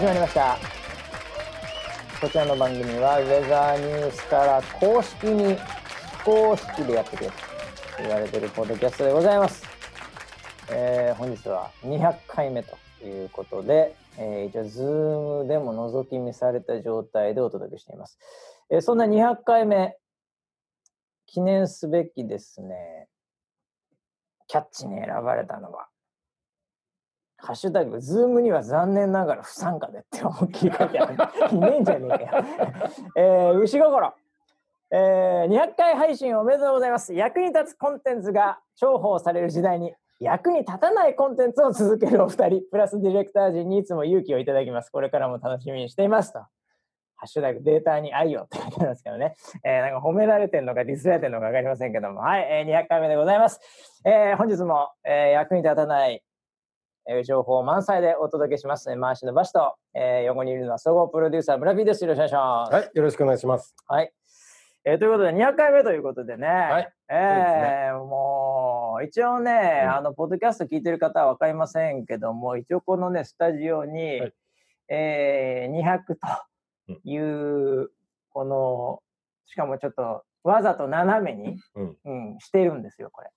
始まりました。こちらの番組はウェザーニュースから公式に非公式でやってくれと言われてるポッドキャストでございます、えー本日は200回目ということで、えー一応ズームでも覗き見された状態でお届けしています、えーそんな200回目記念すべきですねキャッチに選ばれたのはハッシュタグ、ズームには残念ながら不参加でって思いっきり書いてある。いねえんじゃねえかよ。えー、牛心。えー、200回配信おめでとうございます。役に立つコンテンツが重宝される時代に、役に立たないコンテンツを続けるお二人、プラスディレクター陣にいつも勇気をいただきます。これからも楽しみにしていますと。ハッシュタグデータに愛をって書いてありますけどね。えー、なんか褒められてるのかディスられてるのか分かりませんけども。はい、えー、200回目でございます。えー、本日も、えー、役に立たないえー情報満載でお届けします。回しのバシと、えー横にいるのは総合プロデューサー村 P です。よろしくお願いします。はい、よろしくお願いします。はい。えーということで200回目ということでね。はいえーもう一応ね、うんあのポッドキャスト聞いてる方は分かりませんけども、一応このねスタジオに、はいえー200という、このしかもちょっとわざと斜めに、うんうんしてるんですよこれ。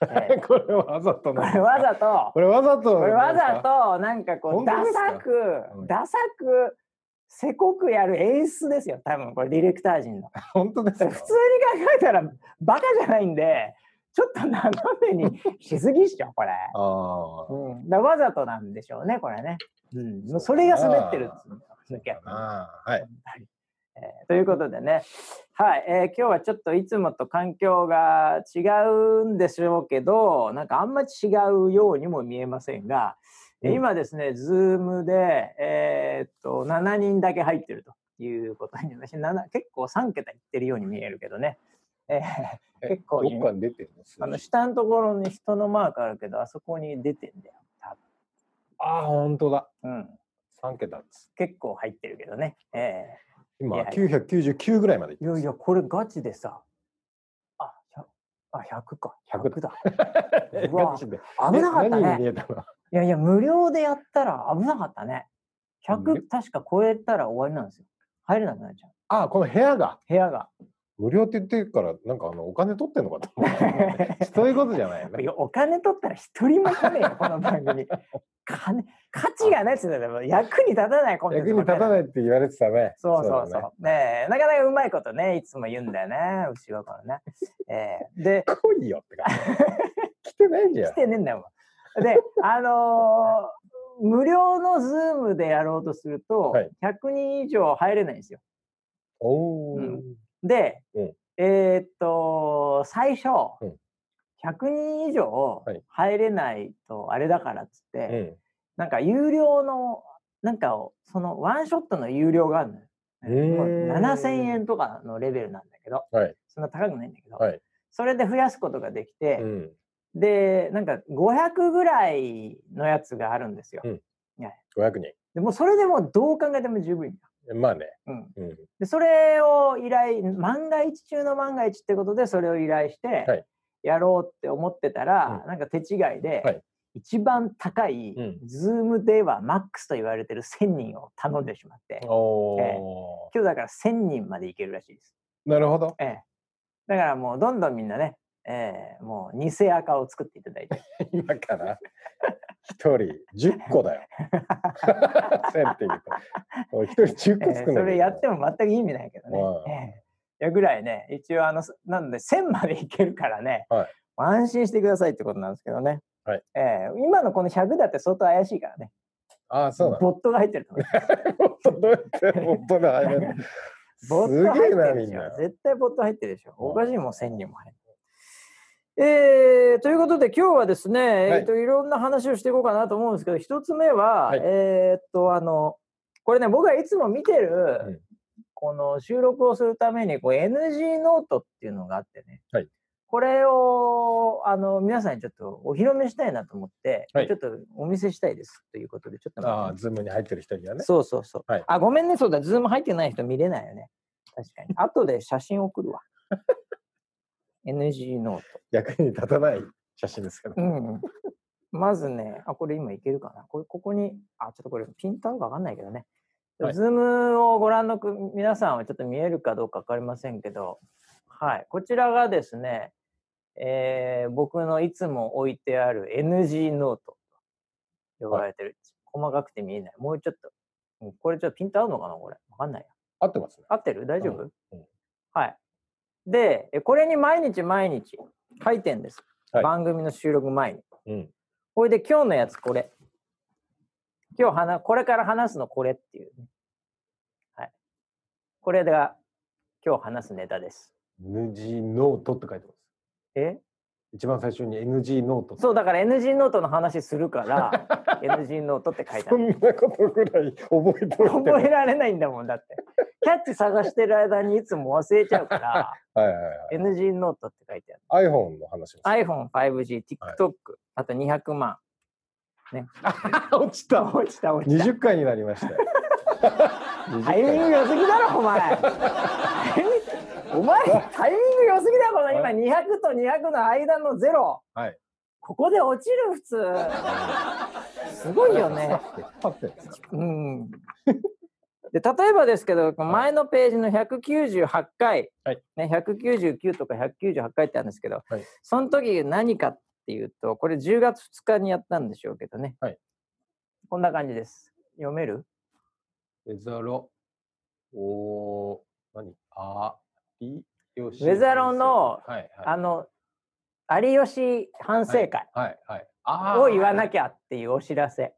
えー これわざとこれわざと。これわざとこれわざと。となんかこうダサく、うんダサくせこくやる演出ですよ多分これディレクター陣の。本当ですか？普通に考えたらバカじゃないんでちょっと斜めにしすぎっしょこれ、ああ。うん、だわざとなんでしょうねこれね、うん、それが滑ってるっつうの逆にああ、はい。はいえーということでね、はい。えー今日はちょっといつもと環境が違うんでしょうけどなんかあんまり違うようにも見えませんが、えーうん。今ですね Zoom で、えーっと7人だけ入ってるということに私7結構3桁いってるように見えるけどね、えーえ結構あの下のところに人のマークあるけどあそこに出てんだよ多ああ、本当だ。分、うん、三桁です。結構入ってるけどね、えー今いや九百九十九ぐらいまでいやいや、これガチでさ、あ、100, あ100か。100 100だ。え うわガチで危なかったね。いやいや、無料でやったら危なかったね。無料？100確か超えたら終わりなんですよ。入れなくなっちゃう。ああ、この部屋が？部屋が。無料って言ってるから、なんかあのお金取ってんのかと思う。そういうことじゃないよね。お金取ったら一人も来ねえよ、この番組。金、価値がないっすよ。でも役に立たないコンテンツ役に立たい。ないって言われてたね。そうそうそう。だねえなかなかうまいことね、いつも言うんだよね、後ろからね。えーで、来いよって感じ。来てないじゃん来。てねえんだよ。で、あのー無料のズームでやろうとすると、はい100人以上入れないんですよ。おお。うんで、うんえーっと、最初、うん100人以上はい入れないとあれだからっつって、うん。なんか有料の、なんかをそのワンショットの有料があるのよ。へーもう7000円とかのレベルなんだけど、はい。そんな高くないんだけど、はい。それで増やすことができて、うん。で、なんか500ぐらいのやつがあるんですよ。うんはい五百人。でもうそれでもうどう考えても十分だ。まあね。うん、うん。でそれを依頼万が一中の万が一ってことでそれを依頼してはいやろうって思ってたら、うんなんか手違いで、はい一番高い、うんズームではマックスと言われてる1000人を頼んでしまっておお、え今日だから1000人までいけるらしいです。なるほど。ええ、だからもうどんどんみんなね、ええ、もう偽アカを作っていただいて。今から？一人十個だよ。千って言うと。おい一人十個えー作んなきゃいけないそれやっても全く意味ないけどね。はいええいやぐらいね、一応あの、すなので1000までいけるからね、はい安心してくださいってことなんですけどね。はいええ今のこの100だって相当怪しいからね。ああ、そう。ボットが入ってると思う。どうやって本当だ。入れるボッす ト入ってるでしょ。絶対ボット入ってるでしょ。うんおかしいもん、1000人も入ってる。えーということで今日はですね、はいいえーといろんな話をしていこうかなと思うんですけど一つ目は、はいえーっとあのこれね僕がいつも見てる、うんこの収録をするためにこう NG ノートっていうのがあってね、はいこれをあの皆さんにちょっとお披露目したいなと思って、はいちょっとお見せしたいですということでちょっとああ、 Zoomに入ってる人にはね。そうそうそう。はいあ、ごめんね、そうだ、 Zoom入ってない人見れないよね。確かに。後で写真送るわ。NG ノート。役に立たない写真ですけど。うん。まずね、あ、これ今いけるかな。これここに、あ、ちょっとこれピント合うかわかんないけどね。はい Zoomをご覧のく皆さんはちょっと見えるかどうかわかりませんけど、はい。こちらがですね、えー僕のいつも置いてある NG ノートと呼ばれてる。細かくて見えない。もうちょっと。うんこれちょっとピント合うのかなこれ。わかんないや。合ってますね。合ってる？大丈夫、うんうんはい。で、えこれに毎日毎日書いてんです。はい番組の収録前に。うん。これで今日のやつこれ。今日話、これから話すのこれっていうね。はい。これが今日話すネタです。NG ノートって書いてます。え？一番最初に NG ノート。そう、だから NG ノートの話するから、NG ノートって書いてある。そんなことぐらい覚えて覚えられないんだもんだって。キャッチ探してる間にいつも忘れちゃうから、はいはいはい。NG ノートって書いてある。iPhone の話も。iPhone、5G、はい TikTok、あと200万。落ちた。落ちた落ちた。20回になりましたよ。タイミング良すぎだろ、お前。タイミングお前、タイミング良すぎだよ、この今、200と200の間のゼロ。はい。ここで落ちる、普通。すごいよね。うん。で例えばですけど、前のページの198回、はいね、199とか198回ってあるんですけど、はいその時何かっていうと、これ10月2日にやったんでしょうけどね。はいこんな感じです。読める？ウェザロ。おー、何？あ。ウェザロのはいはい。あの、有吉反省会を言わなききゃっていうお知らせ。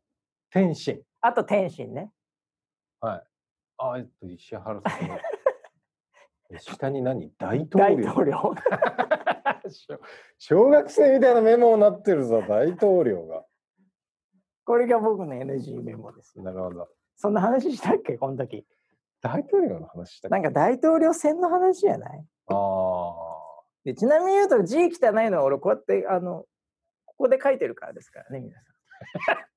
天心。あと天心ね。はい。あ、えっと、石原さんの。え 下に何？大統大領統領。小小学生みたいなメモになってるぞ、大統領が。これが僕の NG メモです。なるほど。そんな話したっけこの時。大統領の話したなんか大統領選の話じゃない？ああ。でちなみに言うと字汚いのは俺こうやってあのここで書いてるからですからね皆さん。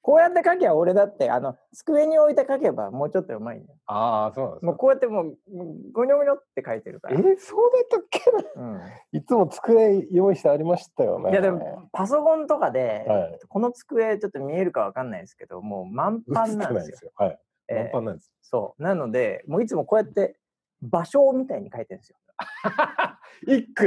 こうやって書けば俺だってあの机に置いて書けばもうちょっとうまいんだよ。ああ、そうなんですか。もうこうやってもうもうゴニョゴニョって書いてるから。えそうだったっけ？なうん、いつも机用意してありましたよね。いやでもパソコンとかで、はいこの机ちょっと見えるかわかんないですけどもう満帆なんですよ。すよ。はい。えーなんです。そうなのでもういつもこうやって場所みたいに書いてるんですよ。一句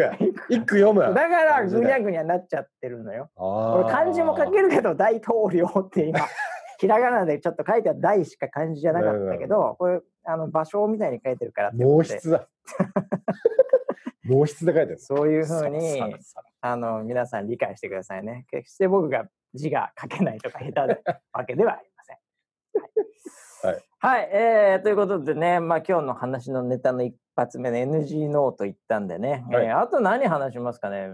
一句読む。だからぐにゃぐにゃなっちゃってるのよ。あ俺漢字も書けるけど大統領って今 ひらがなでちょっと書いてある大しか漢字じゃなかったけどこれあの場所みたいに書いてるから毛筆だ。毛筆で書いてる。そういうふうにあの皆さん理解してくださいね決して僕が字が書けないとか下手なわけではありません。はい、はいえーということでね、まあ、今日の話のネタの一発目の NG ノート言ったんでね、はいえーあと何話しますかね？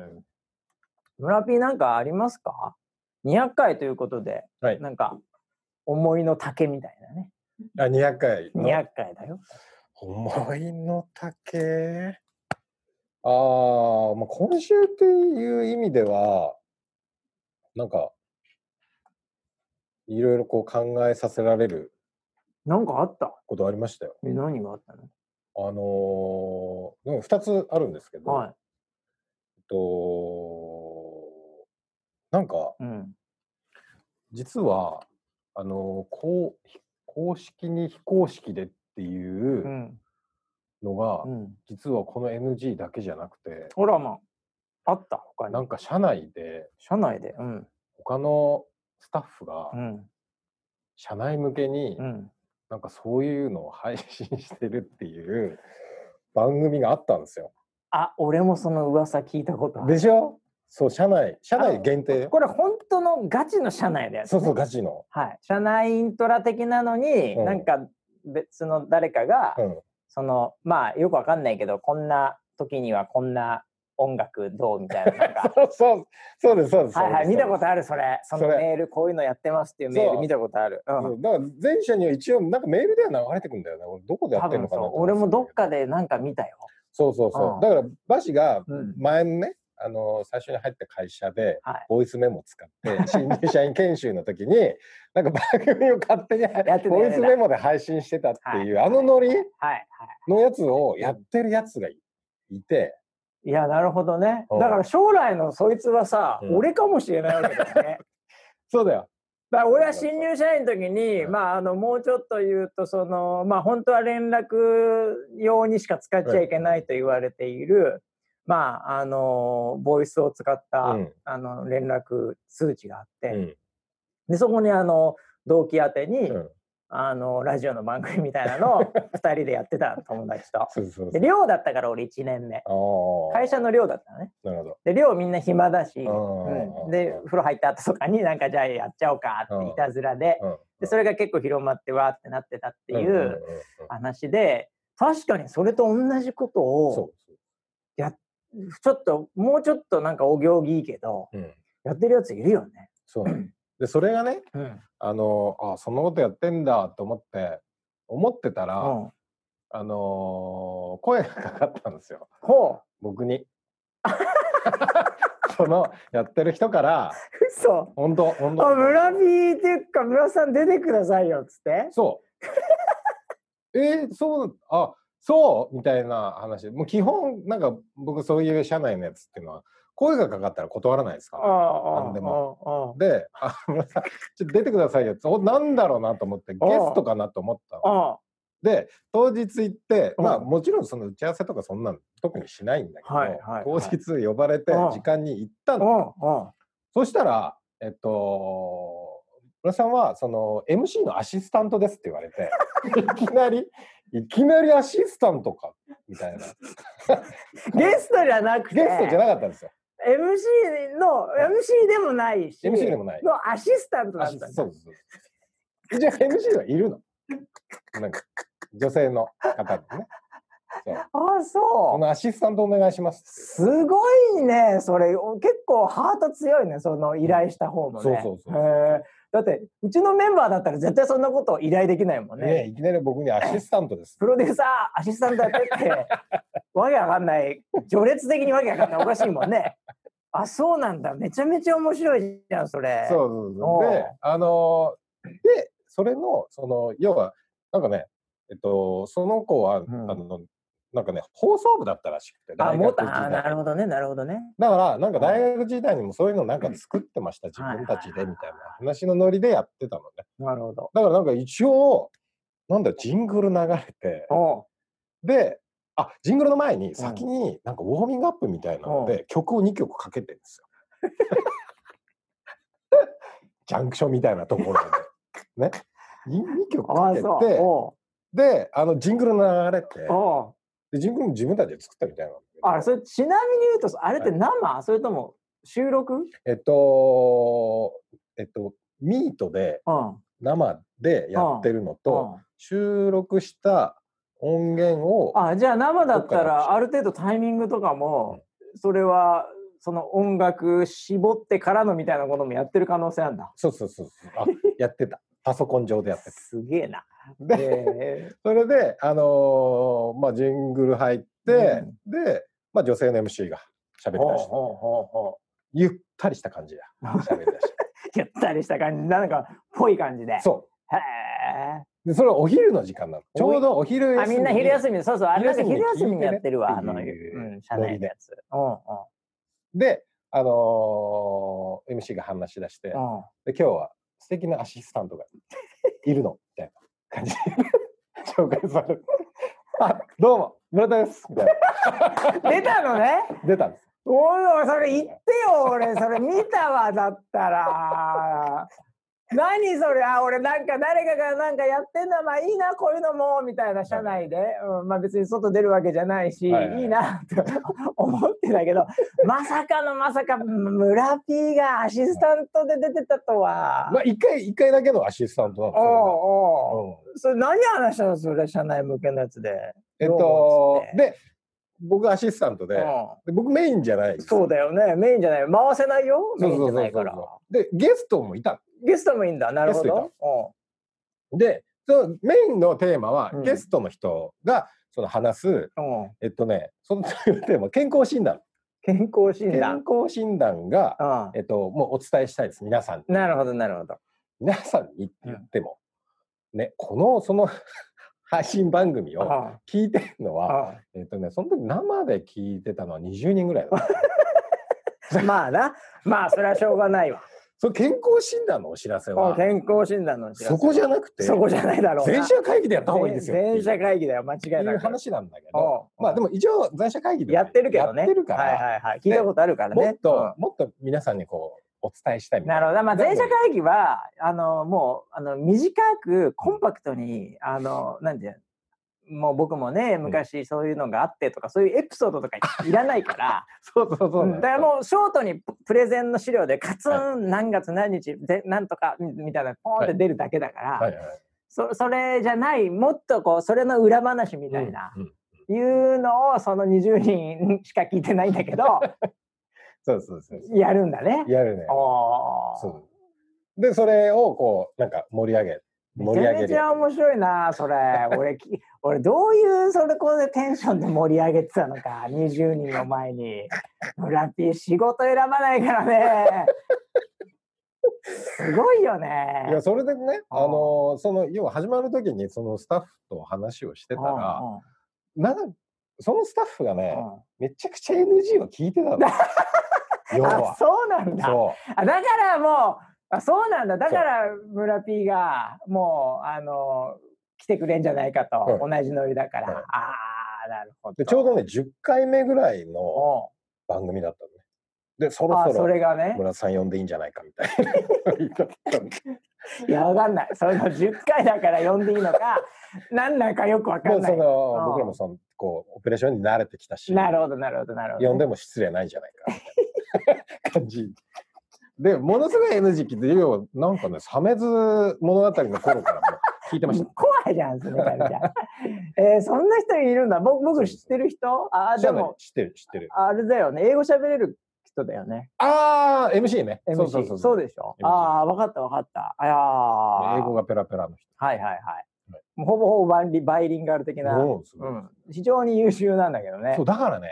村 P なんかありますか ?200 回ということで、はいなんか思いの丈みたいなねあ、200回の。200回だよ。思いの丈？ああ、まあ、今週っていう意味では、なんか、いろいろこう考えさせられるなんかあった？ことありましたよ。え何があったの？あのー、でも2つあるんですけど、はい。えっと、なんか、うん。実は、あのーこう、ひ公式に非公式でっていううんのが、うん。実はこの NG だけじゃなくて、ほらまあ、あった他に。なんか社内で社内で？うん。他のスタッフがうん。社内向けにうん。なんかそういうのを配信してるっていう番組があったんですよ。あ、俺もその噂聞いたことある。でしょ？そう、社内、社内限定よ。これ本当のガチの社内でやつ、ね。そうそう、ガチの。はい。社内イントラ的なのに、うんなんか別の誰かが、うん。その、まあよくわかんないけど、こんな時にはこんな音楽どう？みたいな。なんか そうそう、そうです、そうです。はいはい、見たことあある、それ。そのメール、こういうのやってますっていうメール見たことある。うん。だから全社には一応なんかメールでは流れてくんだよね。俺どこでや多ってるのかな俺もどっかでなんか見たよ。そうそうそう。うんだからバシがうん。前のね、あの最初に入った会社ではい。ボイスメモを使って新入社員研修の時に なんか番組を勝手にボイスメモで配信してたっていう、はいあのノリはい。はい。のやつをやってるやつがいいて、いや、なるほどね。う。んだから将来のそいつはさ、うん。俺かもしれないわけだよね。そうだよ。だ俺は新入社員の時に、まあ、あのもうちょっと言うとその、まあ、本当は連絡用にしか使っちゃいけないと言われている、まあ、あのボイスを使った、うん。あの連絡通知があって、うん。でそこにあの同期宛てに、うんあのラジオの番組みたいなのを 2人でやってた友達と。寮だったから俺1年目会社の寮だったのね。なるほど。で寮みんな暇だし、うんうん、で風呂入った後とかになんかじゃあやっちゃおうかっていたずらでうんでそれが結構広まってわーってなってたっていう話で確かにそれと同じことをそうちょっともうちょっとなんかお行儀いいけど。うん。やってるやついるよね。そう。で、それがね、うんあの、あ、そんなことやってんだと思って、思ってたら、うん、あのー声がかかったんですよ。ほ僕に。そのやってる人から、う嘘本当本当あ村 P っていうか村さん出てくださいよっつってそう。えーそう、あ、そうみたいな話。もう基本、なんか僕そういう社内のやつっていうのは、声がかかったら断らないですかあら。なんでも。で、あ、村さん、ちょっと出てくださいよ。って、おなんだろうなと思って、ゲストかなと思ったの。で、当日行って、まあうんもちろんその打ち合わせとかそんなの特にしないんだけど、はいはいはい。当日呼ばれてうん。時間に行ったあの。そしたら、えっと、村さんはその MC のアシスタントですって言われて、いきなり、いきなりアシスタントかみたいな。ゲストじゃなくて。ゲストじゃなかったんですよ。MC の MC でもないし MC でもない。のアシスタントだあったんだそうです。そう。です一応 MC はいるの。なんか女性の方でね。そう。あこそう。のアシスタントお願いします。すごいねそれ。お結構ハート強いねその依頼した方もね。そうそうそうへえだってうちのメンバーだったら絶対そんなことを依頼できないもんね。ねいきなり僕にアシスタントです。プロデューサーアシスタントやってって わけわかんない序列的にわけわかんないおかしいもんね。あそうなんだ。めちゃめちゃ面白いじゃんそれ。そうそうそおう。う。で、あのーで、それの、その、要は、なんかね、えっと、その子は、ん。あの、なんかね、放送部だったらしくて、あ大学時もっとあなる代。ほどねなるほどね。だから、なんか大学時代にもそういうのなんか作ってました、自分たちで、みたいな話のノリでやってたのね。なるほど。だからなんか一応、なんだよ、ジングル流れて、で、あ、ジングルの前に先になんかウォーミングアップみたいなので曲を2曲かけてるんですよ。ジャンクションみたいなところで。ね。2曲かけて、おで、あのジングル流れてでジングルも自分たちで作ったみたいなんだけど。あそれちなみに言うとあれって生、それとも収録？えっと、えっと、ミートでうん。生でやってるのと、うん。収録した音源を、あじゃあ生だったらある程度タイミングとかもそれはその音楽絞ってからのみたいなこともやってる可能性あるんだ。そうそうそうそう、あ やってた。パソコン上でやってた。すげえな。で、え それで、あのーまあ、ジングル入って、で、まあ、女性の MC が喋り出して、ゆったりした感じで喋り出して。う。ゆったりした感じ なんかぽい感じで。そへう。で、それはお昼の時間なの。ちょうどお昼え。休あみんな昼休みみそうそうあれなんか昼昼休みにやってるわあの、ううん、社内のやつ。うんうんで、あのー MC が話し出して、でうん。今日は素敵なアシスタントがいるのみたいな感じで 紹介されて、あ、どうも、村田ですみたい 出たのね。な。出たんです。おいおいそれ言ってよ俺それ見たわだったら何それあ俺なんか誰かがなんかやってんだまあいいなこういうのもみたいな社内で、うん、まあ別に外出るわけじゃないし、はいはいい。いなと思ってたけどまさかのまさか村 P がアシスタントで出てたとは。まあ、一回、一回だけのアシスタントなの。おうおう。うん。それ何話したのそれ社内向けのやつで。えっとで、僕アシスタントで、うん。で僕メインじゃない。そうだよね。メインじゃない。回せないよ。メインじゃないから。で、ゲストもいたゲストもいいんだ。なるほど。の。で、そのメインのテーマは、うんゲストの人がその話す、えっとね、そのテーマ、健康診断。健康診健断。康診断が、うえっと、もうお伝えしたいです、皆さん。なるほど、なるほど。皆さんにって言っても、ね、この、その 配信番組をあ聞いてるのは、あえっとね、その時生で聞いてたのは20人ぐらいだ。まあな。まあ、それはしょうがないわ。その健康診断のお知らせは、健康診断のお知らせ。そこじゃなくて、そこじゃないだろうな。全社会議でやった方がいいですよ。全社会議だよ間違いないく話なんだけど、まあでも一応全社会議でやってるけどね。やってるから、はいはいはい。聞いたことあるからね。もっと、もっと皆さんにこうお伝えしたいな。なるほど。まあ、全社会議は、あの、もう、あの、短く、コンパクトに、あの、なんていうの？もう僕もね、昔そういうのがあってとか、そういうエピソードとかいらないから、そうそうそうう。んだからもうショートにププレゼンの資料でカツン何月何日でなんとかみみたいなポーンって出るだけだから、はいはい。そそれじゃないもっとこうそれの裏話みたいな、うんうんいうのをその20人しか聞いてないんだけど そうそうそう。やるんだね。やるね。そう。で、それをこう、なんか盛り上げ、盛り上げるちゃ面白いな、それ。俺き、俺どういうそれこでテンションで盛り上げてたのか、20人の前に。村ピー仕事選ばないからね。すごいよね。いや、それでね、あの、その、要は始まる時に、そのスタッフと話をしてたら、なんそのスタッフがね、めちゃくちゃ NG を聞いてたの。要あは。そうなんだそあだからもうあそうなんだ。だから村 P がもうあの来てくれんじゃないかと、う同じノリだから、うん。ああなるほど。ちょうどね、10回目ぐらいのお番組だったのね。で、そろあそそろ村田さん呼んでいいんじゃないかみたいな。言 いやわかんない。その10回だから呼んでいいのか何なんかよくわかんない。のうん。僕らもそのこうオペレーションに慣れてきたし、なるほどなるほどなるほど呼んでも失礼ないんじゃないかみたいな感じ。で、ものすごい NG 聞いて、要はなんかね、サメズ物語の頃から聞いてました。怖いじゃんそれからじゃん。えー、そんな人いるんだ。僕僕知ってる人？あーでも知ってる、知ってる。あれだよね。英語喋れる人だよね。ああ、MC ね。MC そうそうそうそう。でしょ？MC ああ分かった分かった。あやー。英語がペラペラの人。はいはいはい。ほぼほぼバイリバイリンガル的な、もうん、非常に優秀なんだけどね。そう、だからね、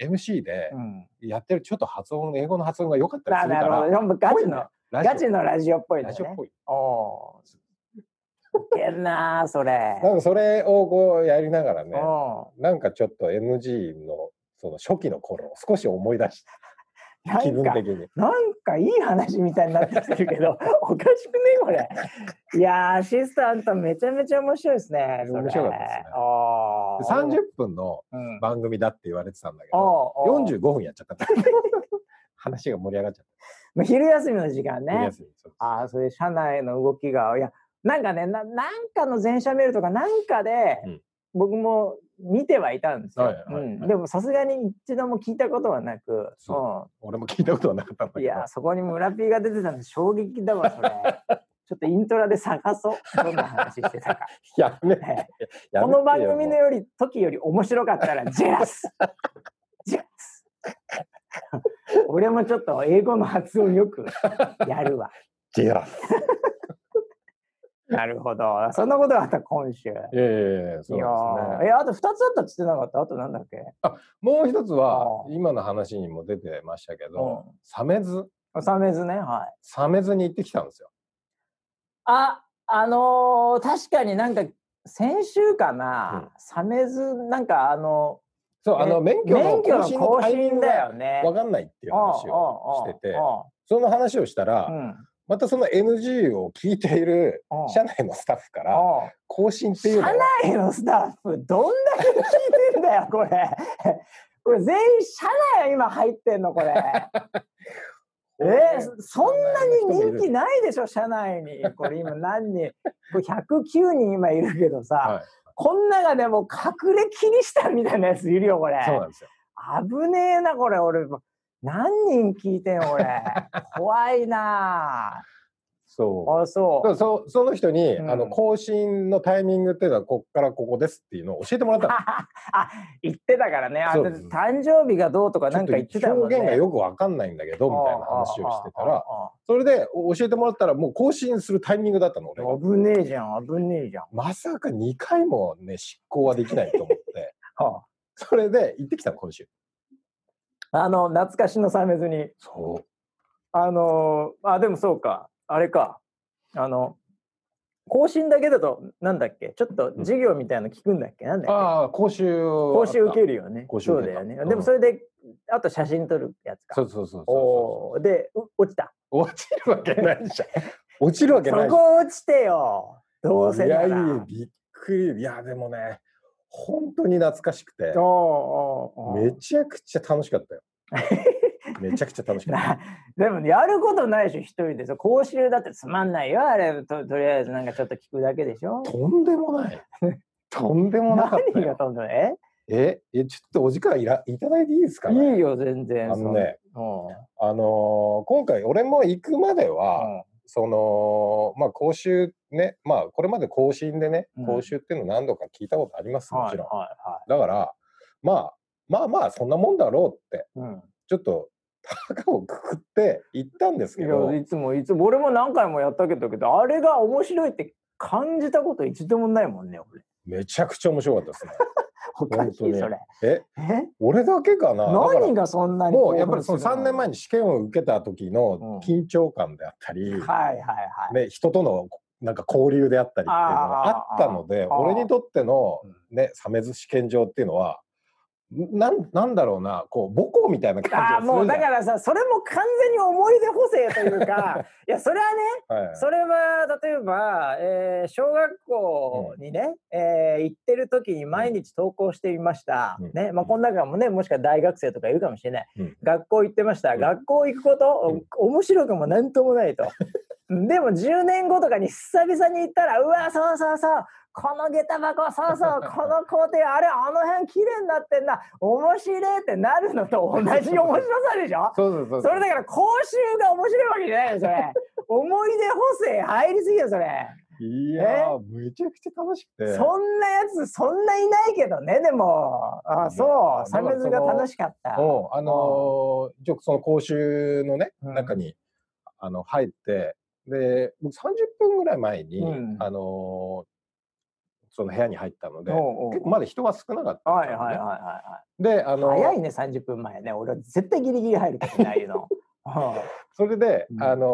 う MC でやってるちょっと発音、英語の発音が良かったりするから、ななるほど。ガチの、ラガチのラジオっぽいのねラジオっ。ぽい。おーウケるなあそれ。なんかそれをこうやりながらね、うなんかちょっと NG のその初期の頃を少し思い出しん気分なんか的に。なんかいい話みたいになってきてるけど、おかしくね？これ。いやーアシスタントめちゃめちゃ面白いですね。面白かったですねあー30分のうん番組だって言われてたんだけど、おーおー45分やっちゃった。話が盛り上がっちゃっまあ昼休みの時間た。ね。ああ、それ社内の動きが、いや、なんかね、ななんかの全社メールとかなんかで、うん僕も見てはいたんですよ。でもさすがに一度も聞いたことはなく、そ俺も聞いたことはなかったんだうん、けど。いや、そこに村 P が出てたんで衝撃だわ、それ。ちょっとイントラで探そう。どんな話してたか。やめてねやめてよこの番組のより時より面白かったら ジェラスジェラス 俺もちょっと英語の発音よくやるわ。ジェラス。なるほど。そんなことがあった今週。いやそうですね。ーえ、あと2つあったっつってなかった？あとなんだっけ？もう一つは今の話にも出てましたけどうん、サメズ、サメズね、はい。サメズに行ってきたんですよ。あ、あのー確かになんか先週かな、うんサメズ、なんかあの、そう、あの、え免許の更新の更タイミング新だよがね。わかんないっていう話をしてて、その話をしたら、うん。またその NG を聞いているうん社内のスタッフから、うん更新っていうの社は、内のスタッフ、どんだけ聞いてんだよ、これ。これ全員社内今入ってんの、これ。えーそんなに人気ないでしょ、社内に。これ今何人、これ109人今いるけどさ、はいこん中でも隠れキリシタンみたいなやついるよ、これ。そうなんですよ。危ねえな、これ。俺、何人聞いてんの、俺。怖いな。そう。あ。あ、そだからそその人に、うん。あの更新のタイミングっていうのはこっからここですっていうのを教えてもらっう。たの。あ、言ってたからね。あ誕生日がどうとかなんか言ってたもんね。表現がよくわかんないんだけどみたいな話をしてたらああそれでお教えてもらったらもう更新するタイミングだったの俺危ねえじゃん、危ねえじゃん。まさか2回もね執行はできないと思ってはそれで行ってきたの今週あ、あの、懐かしのサメズに。そうあのー、あ、でもそうか。あれか。あの、更新だけだと、なんだっけ？ちょっと授業みたいなの聞くんだっけ？なんだっけ？ああ講習講習受けるるよね。そうだよね。うんでもそれで、あと写真撮るやつか。そうそうそうそうで、う落ちた。落ちるわけないじゃん。落ちるわけそないじゃん。こ落ちてよ。どうせなら。やびっくりいやでもね本当に懐かしくてめちゃくちゃ楽しかったよ。めちゃくちゃ楽しかった。なでもやることないでしょ一人で。さ講習だってつまんないよあれ。ととりあえずなんかちょっと聞くだけでしょ。とんでもない。とんでもなかった何がよとんでもえええちょっとお時間いらいただいていいですか、ね、いいよ全然。あのねそあのー今回俺も行くまでうは、んそのまあ講習ねまあこれまで講習でねうん。講習っていうの何度か聞いたことあります、うんもちろん、はいはだからまあまあまあそんなもんだろうっていはいうん。ちょっと高をくくって行ったんですいけど。やいつもいつも俺も何回もやったけどけどあれが面白いって感じたこと一度もないもんね俺。めちゃくちゃ面白かったですね。おかしいそれ。え？え？俺だけかな？何がそんなにもうやっぱりその3年前にに試験を受けた時うん。の緊張感であったり、はいはいはい。ね、人とのなんか交流であったりっていうのがあったので俺にとってのう、ね、鮫洲試験場っていうのはなんなんだろうなこう母校みたいな感じあもうだからさそれも完全に思い出補正というか いやそれはねはい。それは例えば、えー小学校にね、えー行ってる時に毎日登校していました、うん。ねまあ、この中もねもしか大学生とかいるかもしれない、うん。学校行ってました、うん。学校行くこと、うん。面白くもなんともないと。でも10年後とかに久々に行ったらうわそうそうそうこの下駄箱そうそう この工程あれあの辺綺麗になってんな面白いってなるのと同じ面白さでしょ？そうそうそうそれだから講習が面白いわけじゃないよそれ。思い出補正入りすぎよそれ。いやーめちゃくちゃ楽しくて。そんなやつそんないないけどねでも。あいそう。やサメズが楽しかった。うんあのー一応その講習のね、うん。中にあの入ってで僕30分ぐらい前に、うん。あのーその部屋に入ったのでおうおう結構まだ人が少なかったね。はいはいはいはであの早いね30分前ね。俺は絶対ギリギリ入るけどねああいうの。それで、うん。あの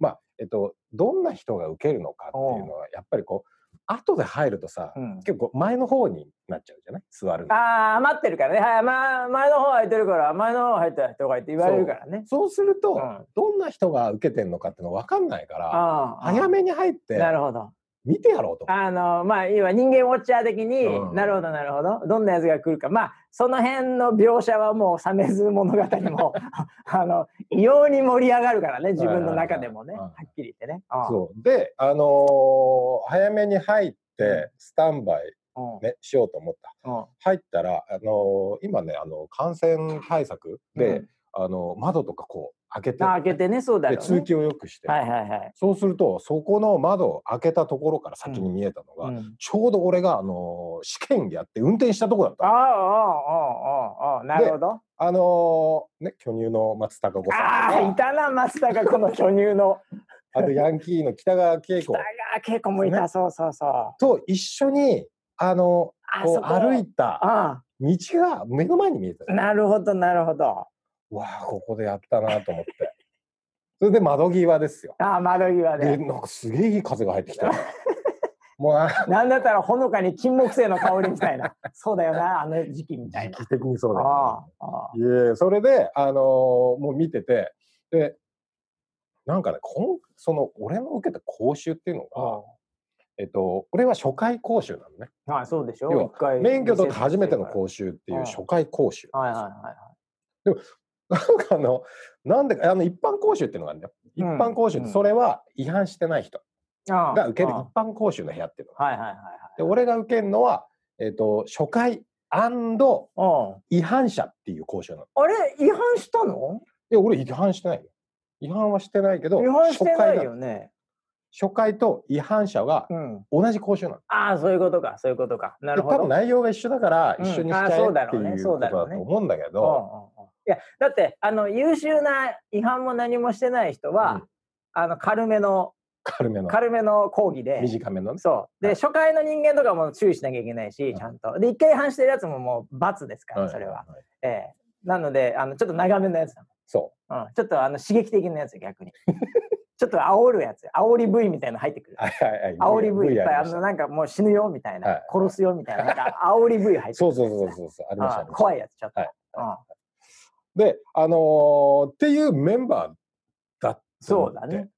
ーまあえっとどんな人が受けるのかっていうのはやっぱりこう後で入るとさ、うん。結構前の方になっちゃうじゃない？座るの。ああ待ってるからね、はいまあ、前の方空いてるから前の方入ったとか言って言われるからね。そうすると、うん。どんな人が受けてるのかっていうの分かんないから早めに入ってなるほど見てやろうと。あのまあ要は人間ウォッチャー的に、うん。なるほどなるほど。どんなやつが来るか。まあその辺の描写はもうサメズ物語も あの異様に盛り上がるからね自分の中でもねはっきり言ってね。うん。そう。で、あのー早めに入っうん。てスタンバイ、うん。ね、しようと思った。うん。入ったら、あのー今ねあの感染対策で、うん。あの窓とかこう開けて。あ開けてね。そうだでろうね。通気を良くして、はいはいはい。そうするとそこの窓を開けたところから先に見えたのが、うん。ちょうど俺が、あのー試験やって運転したとこだったああのああああああなるほど。あのーね巨乳の松たか子さああいたな松坂この巨乳の。あとヤンキーの北川景子。北川景子もいた、そうそうそう。あと一緒にあのこそうこ歩いたあ。道が目の前に見えたの。なるほどなるほど。わあここでやったなと思ってそれで窓際ですよああ窓際で。でなんかすげえいい風が入ってきたの もうあなんだったらほのかに金木犀の香りみたいな。そうだよなあの時期みたいな。時期的にそうだよ、ね、いえそれであのーもう見ててでなんかねこんその俺の受けた講習っていうのが、えっと、俺は初回講習なのねああそうでしょ？要は一回免許取って初めての習。講習っていううん初回講習はいはいはいはい。なんかあの、なんでか、あの、一般講習っていうのがあるんだよ。一うん般講習って、それは違反してない人が受けるあ一般講習の部屋っていうのが。あはいはいはいで、俺が受けるのは、えっ、と、初回はい。違反者っていう講習なの。うん。あれ？違反したの？いや、俺違反してないよ。違反はしてないけど、違反してないよね。初回と違反者がうん。同じ講習なの。ああそういうことかそういうことか。なるほど。で多分内容が一緒だからうん一緒にしちゃあそうえっていうことだと思うんだけうんうんど、うんいやだってあの優秀な違反も何もしてない人は、うん。あの軽めの軽めの、軽めの講義で。短めのね。そう。で、はい。初回の人間とかも注意しなきゃいけないし、んちゃんと。で一回違反してるやつももう罰ですから、はい。それは、いい。ええ。なのであのちょっと長めのやつだそもん、う。ん、ちょっとあの刺激的なやつ逆に。ちょっと煽るやつ。煽り V みたいなの入ってくる。う。はいはいはい。煽り V いっぱいあのなんかもう死ぬよみたいな、はい。殺すよみたいななんか煽り V 入ってくる。そうそうそうそうそう、ありましたあありました。怖いやつちょっと、はい。うんで、あのーっていうメンバーだっそうだね。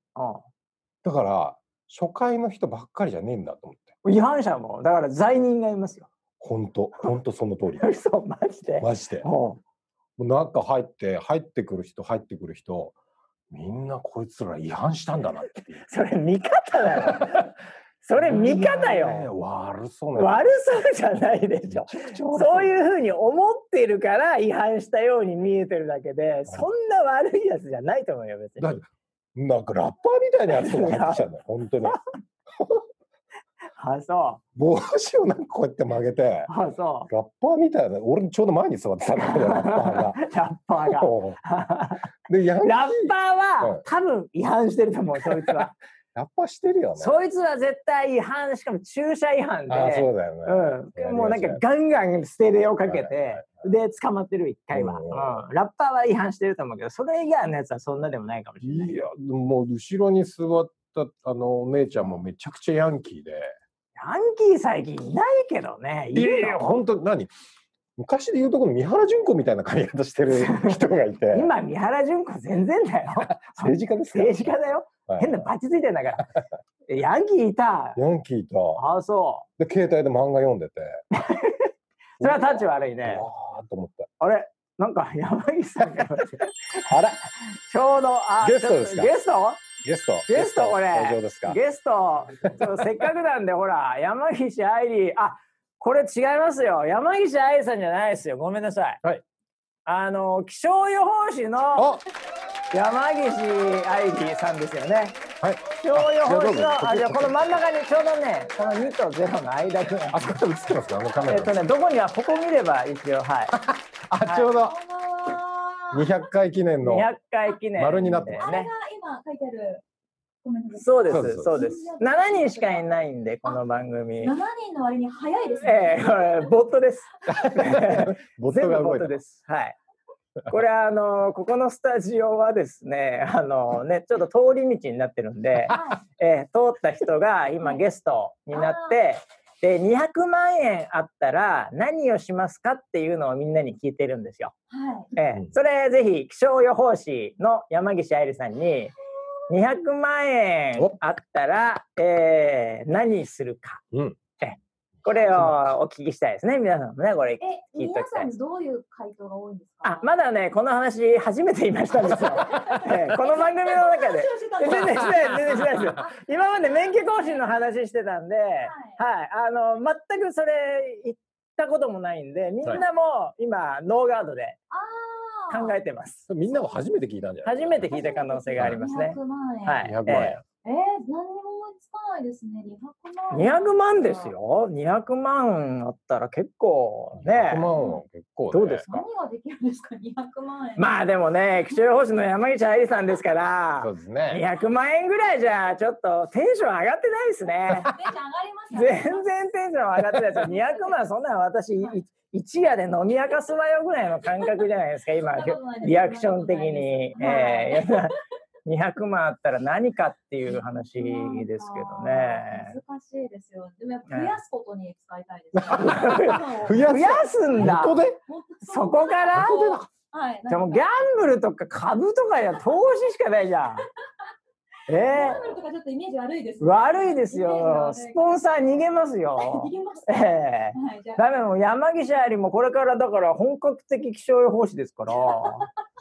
だから初回の人ばっかりじゃねえんだと思ってうん。違反者もだから罪人がいますよ。本当本当その通り 嘘マジで？マジでもうんう中入って入ってくる人入ってくる人みんなこいつら違反したんだなって それ見方だよ。それ見方ねよ。悪そうな悪そうじゃないでしょ。そういうふうに思ってるから違反したように見えてるだけで、そんな悪いやつじゃないと思うよ、別になんかラッパーみたいなやつとか入ってきたんだよ 本当にあ、そ帽子をなんかこうやって曲げてう。あ、そラッパーみたいな俺ちょうど前に座ってたんだけど ラッパーが。う。ラッパーが。う んでラッパーはうん多分違反してると思う、そいつは。ラッパーしてるよね。そいつは絶対違反、しかも駐車違反で。あそうだよね。うん、もうなんかガンガンステレオかけて、で、捕まってる、一回は、うんうんラッパーは違反してると思うけど、それ以外のやつはそんなでもないかもしれない。いやもう後ろに座ったあのお姉ちゃんもめちゃくちゃヤンキーで。ヤンキー最近いないけどね。いいやいや本当何？昔で言うとこの三原純子みたいな髪型してる人がいて 今、三原純子全然だよ。政治家ですか？政治家だよ。はい変なバチついてんだから。え ヤンキーいた。ヤンキーとああ、そう。で携帯で漫画読んでて それはタッチ悪いね。わーっと思ってあれ？なんか山岸さんが あらちょうど、あゲストですか？ゲスト？ゲストゲストこれ登場ですか？ゲスト、せっかくなんで、ほら、山岸愛理、あ、これ違いますよ。山岸愛理さんじゃないですよ。ごめんなさい。はい。あの、気象予報士のあ山岸愛理さんですよね。はい気象予報士の、あ、じゃあこの真ん中にちょうどね、この2と0の間ぐらい。あそこで映ってますかあのカメラえっとね、どこには、ここ見れば一応、はい。あちょうどこんばんは。200回記念の200回記念。丸になってますあれがね。今書いてあるコメントです。そうです、そうですそうです。7人しかいないんで、この番組。7人の割に早いですええね。これ、ボットです。ボットが動いてボットです。はい。これあのここのスタジオはですねあのねちょっと通り道になってるんで、はえー通った人が今ゲストになってで200万円あったら何をしますかっていうのをみんなに聞いてるんですよ。い。はい。えそれぜひ気象予報士の山岸愛理さんに200万円おあったら、えー何するか、うんえーこれをお聞きしたいですね。皆さんもねこれえ、皆聞いときたいさんどういう回答が多いんですか？あまだねこの話初めて言いましたんですよ、えーこの番組の中で。え全然しない全然しないです。よ今まで免許更新の話してたんで、はい、あの全くそれ言ったこともないんでみんなも今ノーガードでああ。考えてます。みんなも初めて聞いたんじゃない？初めて聞いた可能性がありますね。200万円。はい。200万円、えー、何にも思いつかないですね。200万円。200万です。よ200万あったら結構ね100万は結構、ね、どうですか？何ができるんですか？200万円。まあでもね気象予報士の山口愛理さんですからそうですね200万円ぐらいじゃちょっとテンション上がってないですねテンション上がりましたね。全然テンション上がってないですよ200万そんなの私 い一夜で飲み明かすわよぐらいの感覚じゃないですか今リアクション的に、えー、200万あったら何かっていう話ですけどね。難しいですよ。でもやっぱ増やすことに使いたいです、増や増やすんだそこから？はい。でもギャンブルとか株とかや投資しかないじゃん。えギャンブルとかちょっとイメージ悪いです、ー、悪いですよ。スポンサー逃げますよ逃。げますえか。えはい、もう山岸ありもこれからだから本格的気象予報士ですから。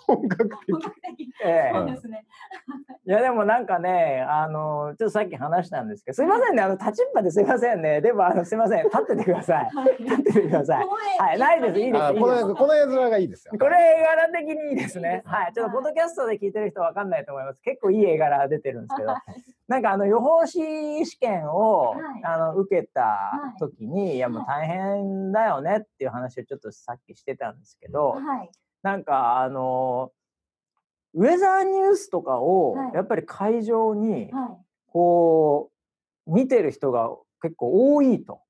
本格的。本格的。ええ。そうですね。いやでもなんかねあのちょっとさっき話したんですけどすいませんね。あの立ちっぱですいませんね。でもあのすいません。立っててください。はい。立っててください。はい。ないです。いいです。あこのこの絵面がいいですよ。これ絵柄的にいいですね。はい。ちょっとポッドキャストで聞いてる人わかんないと思います。結構いい絵柄出てるんですけどはい。なんかあの予報士試験を、はい。あの受けたはい。時に、い、やもう大変だよねっていう話をちょっとさっきしてたんですけど、はい。なんかあのウェザーニュースとかをはいやっぱり会場にはい。こう見てる人が結構多いと。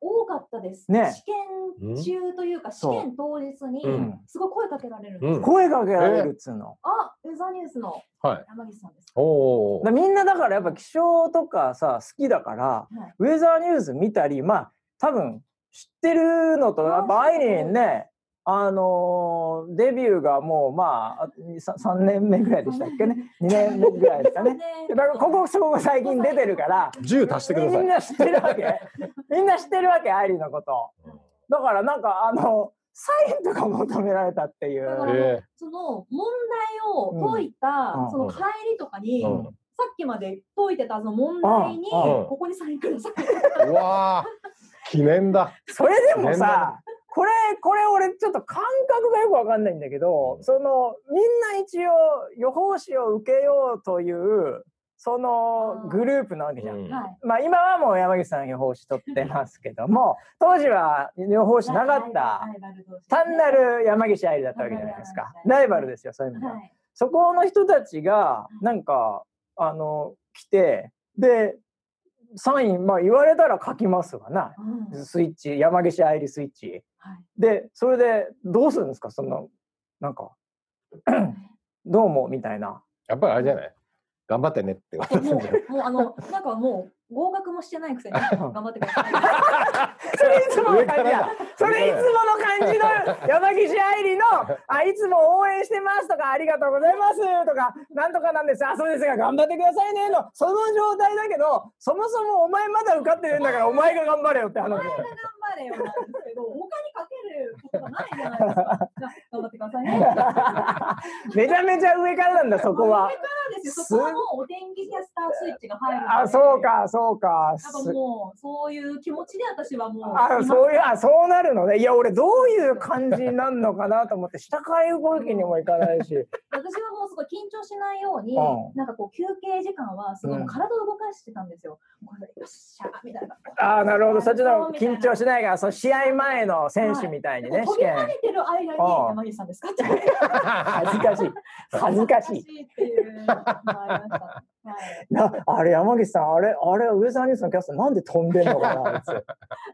多かったです。ね試験中というか、試験当日にうんすごい声かけられる。うん声かけられるっつうの。あ、ウェザーニュースのはい山岸さんです。おおだからみんなだからやっぱ気象とかさ好きだからはい。ウェザーニュース見たりまあ多分知ってるのとやっぱアイリーンねあのーデビューがもうまあさ3年目ぐらいでしたっけね？2年目ぐらいですかね。だからここそこ最近出てるから10足してください。みんな知ってるわけ。みんな知ってるわけアイリーのこと。だからなんかあのサインとか求められたっていう。だからえその問題を解いた、うん。その帰りとかに、うん。さっきまで解いてたその問題に、ここにサインください。うわー記念だ。それでもさこれこれ俺ちょっと感覚がよくわかんないんだけど、そのみんな一応予報士を受けようというそのグループなわけじゃん。うんはい。まあ今はもう山口さん予報士取ってますけども当時は予報士なかった単なる山岸愛理だったわけじゃないですかライバルですよそういう意味では。はい。そこの人たちがなんかあの来てでサインまあ言われたら書きますわな。うん。スイッチ山岸愛理スイッチ。はい。でそれでどうするんですか？そのなんか。どうもみたいな。やっぱりあれじゃない？頑張ってねって渡すんじゃないもうあのなんかもう合格もしてないくせに頑張ってください。それいつもの感じや。それいつもの感じの山岸愛理のあいつも応援してますとかありがとうございますとかなんとかなんです。あそうですが頑張ってくださいねのその状態だけどそもそもお前まだ受かってるんだからお前が頑張れよって話。お前が頑張れよなんですけど他にかけることがないじゃないですか。頑張ってくださいね。めちゃめちゃ上からなんだそこは。上からですよ。そこはもうお天気キャスタースイッチが入る。あそうかそうか。やっぱもうそういう気持ちで私はもう。あそういうあそうなるのね。いや俺どういう感じになるのかなと思って下から動くわけにもいかないし。私はもうすごい緊張しないように、うん。なんかこう休憩時間はすごいうん。体を動かしてたんですよ。これでよっしゃみたいな。ああなるほど。そっちの緊張しないからその試合前の選手みたいにね、こう飛び跳ねてる間にうん山岸さんですか？って。恥ずかしい恥ずかしいっていうのがありました。はい。なあれ山岸さんあれあれ上沢ニュースのキャスターなんで飛んでんのかなあいつ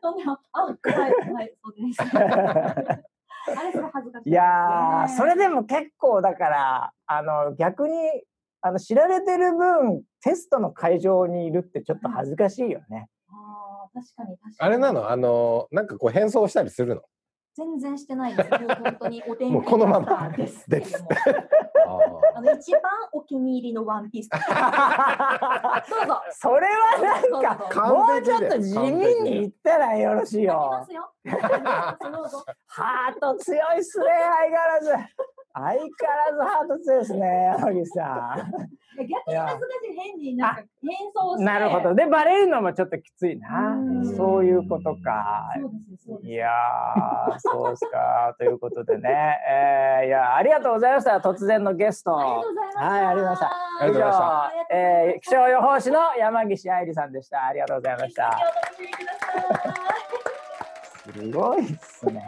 そんなあはいはいそうです。あれすごい恥ずかしい。いやーそれでも結構だからあの逆にあの知られてる分テストの会場にいるってちょっと恥ずかしいよね。あー確かに確かに。あれなの？あのなんかこう変装したりするの？全然してないです。本当にお天気このままですけれども。ああの一番お気に入りのワンピース。どうぞ。それはなんかもうちょっと地味に言ったらよろしいよ す。よ。ハート強いっすね相変わらず。相変わらずハート強いですね山岸さ逆に恥ずかしい変になんか変装しん。て。なるほど。でバレるのもちょっときついなうん。そういうことか。そうですそうです。いやー、そうですか。ということでね、えー、いや、ありがとうございました。突然のゲスト。ありがとうございました。はい、ありがとうございました。ありがとうございました以上、えー、気象予報士の山岸愛理さんでした。ありがとうございました。お楽しみください。すごいっすね。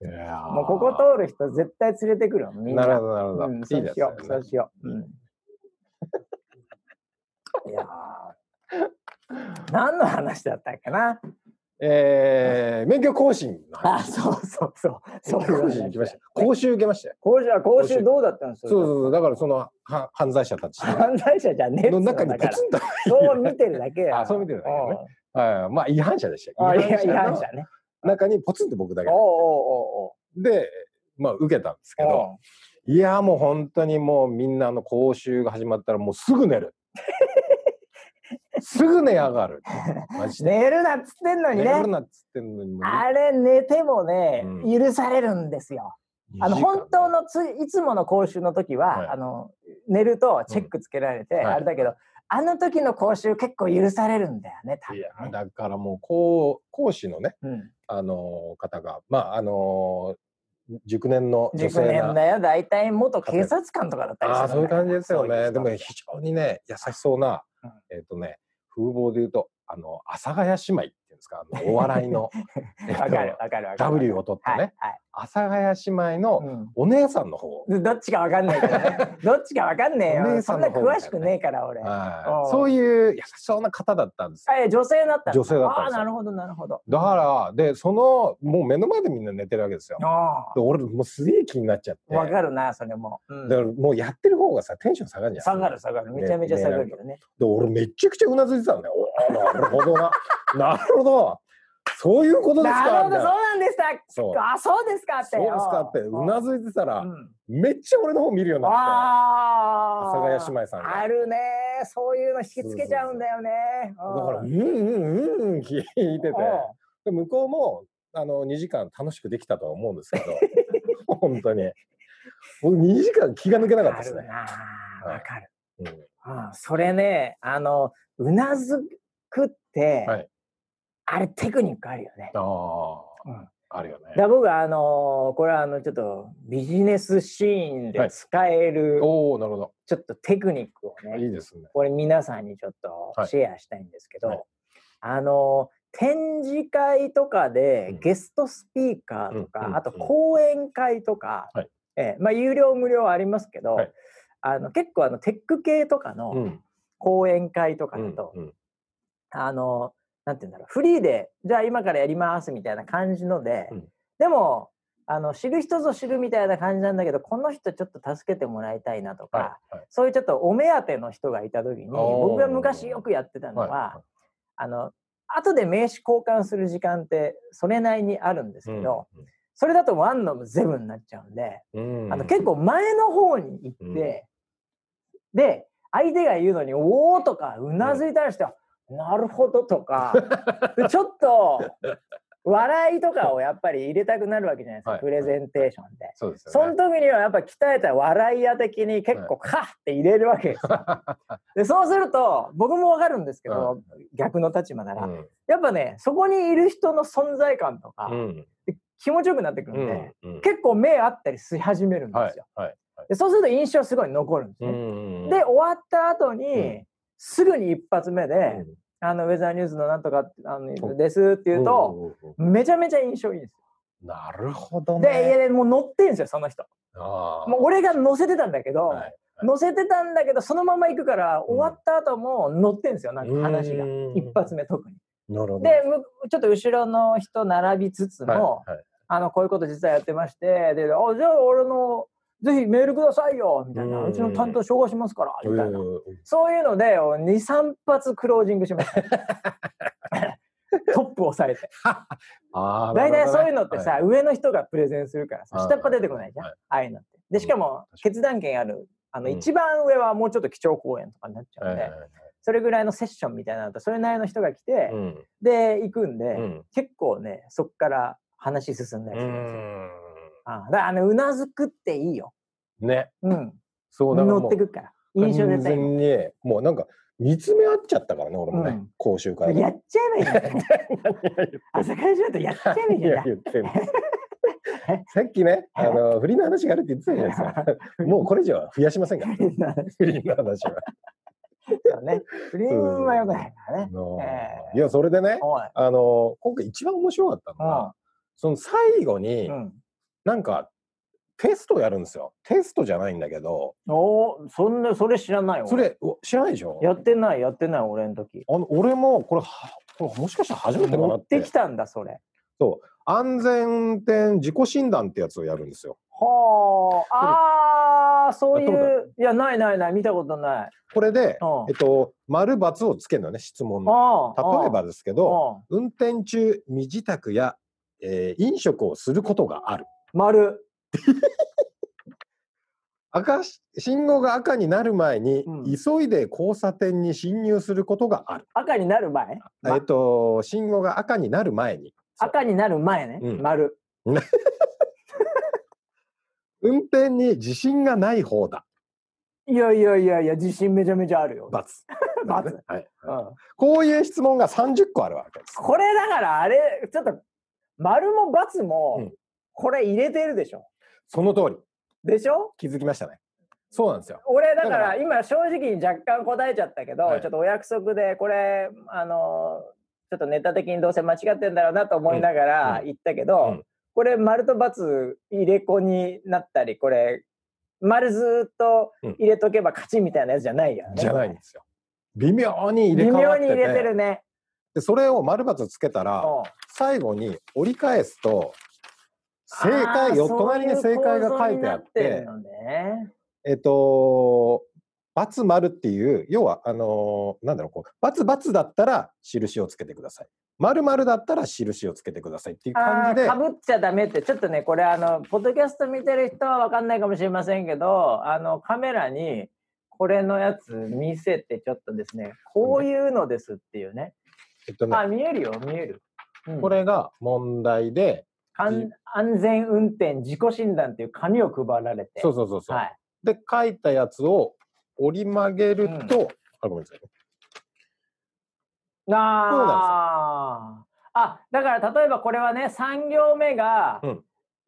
いやーもうここ通る人絶対連れてくるよ。みんな。なるほどなるほど、うん、いそいうしよう。そうしよう。うん。いやー何の話だったっけな？えー、免許更新のあ、話そうそうそう。そう更新行きました講習受けましたよ講習は講習どうだったんですそうそうそうだからそのは犯罪者たち犯罪者じゃねえの中にポツンとそう見てるだけや。あそう見てるだけねはいまあ違反者でした違反の者ね。中にポツンと僕だけでまあ受けたんですけどいやもう本当にもうみんなの講習が始まったらもうすぐ寝る。すぐ寝上がる。寝るなっつってんのにね。寝る。なっつってんのにあれ寝てもね、う許されるんですよ。あの本当のついつもの講習の時は、はい。あの寝るとチェックつけられて、はい。あれだけど、あの時の講習結構許されるんだよね。多いやだからもう講講師のねうん、あの方がまああの熟年の女熟性な年だよ。大体元警察官とかだったりああそういう感じですよね。でも非常にね優しそうな、うん。えっ、とね風貌で言うとあの阿佐ヶ谷姉妹うんですか？お笑いの。えっとわかるわかる。わかる。W を取ったね、はい阿佐ヶ谷姉妹はいのうん。お姉さんの方、でどっちかわかんないけどね。どっちかわかんねえよ。お姉さそんな詳しくねえから俺。そういう優しそうな方だったんですよ。あいや女性だったん女性だったんですよ。ああなるほどなるほど。だからでそのもう目の前でみんな寝てるわけですよ。あで俺もうすげえ気になっちゃって。あわかるなそれも。うん。だからもうやってる方がさテンション下がるじゃん。下がる下がる。めちゃめちゃ下がるけどね。で俺めっちゃくちゃうなずいてたのね。おーなるほどな。なるほどそういうことですなるほど、そうななんでした。そうあ、そうですかって。そうですかってうなずずいてたら、うんめっちゃ俺の方見るようになってああ。阿佐ヶ谷姉妹さんがあるね。そういうの引きつけちゃうんだよね。だから、うんうんうんうん聞いてて、で向こうもあの2時間楽しくできたとは思うんですけど、本当に。僕2時間気が抜けなかったですね。わかる。うんうんそれね、あの、うなずくって、はいあれテクニックあるよね。ああ、うん。あるよね。だ僕はあのこれはあのちょっとビジネスシーンで使えるおおなるほちょっとテクニックをど。ね、いいですね。これ皆さんにちょっとはい。シェアしたいんですけど、はい。あの展示会とかでうん。ゲストスピーカーとか、うんうんあと講演会とか、はい。ええまあ、有料無料ありますけど、はい。あの結構あのテック系とかのうん。講演会とかうんだと、うんあのなんて言うんだろう。フリーでじゃあ今からやりますみたいな感じので、うん。でもあの知る人ぞ知るみたいな感じなんだけどこの人ちょっと助けてもらいたいなとか、はいはい。そういうちょっとお目当ての人がいた時に僕が昔よくやってたのは、はあの後で名刺交換する時間ってそれなりにあるんですけど、それだとワンのゼブになっちゃうんで、うん。うんあの結構前の方に行って、で相手が言うのに「おお」とかうなずいたりして「なるほど」とか。でちょっと笑いとかをやっぱり入れたくなるわけじゃないですか、はい。プレゼンテーションで。そうですその。時にはやっぱ鍛えた笑い屋的に結構カッって入れるわけですよ。でそうすると僕もわかるんですけど、逆の立場なら、うん。やっぱねそこにいる人の存在感とか、うん。気持ちよくなってくるんで、うん。うん。結構目合ったりし始めるんですよ。はい。はい。でそうすると印象すごい残るんですうね。ん。で終わった後に、うんすぐに一発目で、あのウェザーニューズのなんとかあのですって言うと、うんうんうんめちゃめちゃ印象いいんですなるほどよ。ね。でいやもう乗ってんですよその人。あーもう俺が乗せてたんだけど、はい乗せてたんだけどそのまま行くから終わった後も乗ってんですよなんか話がうん一発目特に。なるほど。でむちょっと後ろの人並びつつも、はいはいあのこういうこと実はやってましてであじゃあ俺のぜひメールくださいよみたいな。うちの担当紹介しますからみたいな。そういうので23発クロージングしました。トップ押さえて。大体そういうのってさ、上の人がプレゼンするからさはい。下っ端出てこないじゃん、はい。ああいうのって。でしかもうん決断権あるあのうん。一番上はもうちょっと基調講演とかになっちゃうんで、はいはいはいそれぐらいのセッションみたいなのとそれなりの人が来て、うん。で行くんで、うん。結構ねそっから話進んだりうするんですよ。んあだからあのうなずくっていいよ。ね。うん。そうだから乗ってくから。印象出完たい。全にもうなんか見つめ合っちゃったからね俺もね、うん講習会でやっちゃえばいいんだよ。朝会場だとやっちゃえばいいんいやだよ。言ってんの さっきねあの不倫の話があるって言ってたじゃないですか もうこれ以上は増やしませんから不倫の話は。そうね。不倫はよくないからね。のええいやそれでね。あの今回一番面白かったのは、その最後にうん。なんかテストをやるんですよテストじゃないんだけどおーそんな、それ知らないよ。それお知らないでしょ？やってない、やってない、俺の時。あの俺もこれはこれもしかしたら初めてかな持っっててきたんだ、それ。そう安全運転自己診断ってやつをやるんですよ。はあ。ああ、そういう。いや、ないないない、見たことない。これで、うんえっと、丸×をつけるのね質問の。例えばですけど運転中身支度や、えー飲食をすることがある。丸。赤し信号が赤になる前に、うん急いで交差点に進入することがある。赤になる前、まえっと信号が赤になる前に赤になる前ね。うん丸。運転に自信がない方だ。いやいやいやいや、自信めちゃめちゃあるよ。×。×はいうんこういう質問が30個あるわけです。これだからあれ、ちょっと、丸も×もうん、これ入れてるでしょ？その通りでしょ？気づきましたね。そうなんですよ。俺だからら今正直に若干答えちゃったけど、はいちょっとお約束でこれあのちょっとネタ的にどうせ間違ってんだろうなと思いながらうん言ったけど、うんこれ丸と×入れ子になったりこれ丸ずっと入れとけば勝ちみたいなやつじゃないよね。じゃないんですよ。微妙に入れてて妙に入れてるね。でそれを丸×つけたらうん最後に折り返すと正あ解よーそう隣に正解が書いてあって。えっと×丸っていう要はあのーなんだろうこう××だったら印をつけてください。丸々だったら印をつけてくださいっていう感じで。かぶっちゃダメってちょっとねこれあのポッドキャスト見てる人は分かんないかもしれませんけどあのカメラにこれのやつ見せてちょっとですねこういうのですっていうね。えっとね。あ見えるよ見える、うん。これが問題で安全運転自己診断っていう紙を配られて。そうそうそうそう、はい。で書いたやつを折り曲げると、あごめんなさいね。あああだから例えばこれはね3行目が、うん。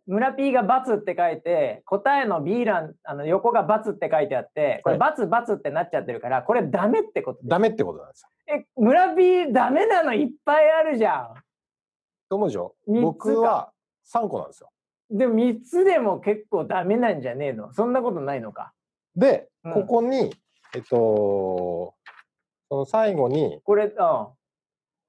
村 P が×って書いて答えの B 欄あの横が×って書いてあってこれは××ってなっちゃってるからこれダメってことでダメってことなんですよ。え村 P ダメなのいっぱいあるじゃと思うでしょ？僕は3個なんですよ。んでも3つでも結構ダメなんじゃねえの？そんなことないのか？で、うん。ここにえっとその最後にこれうん。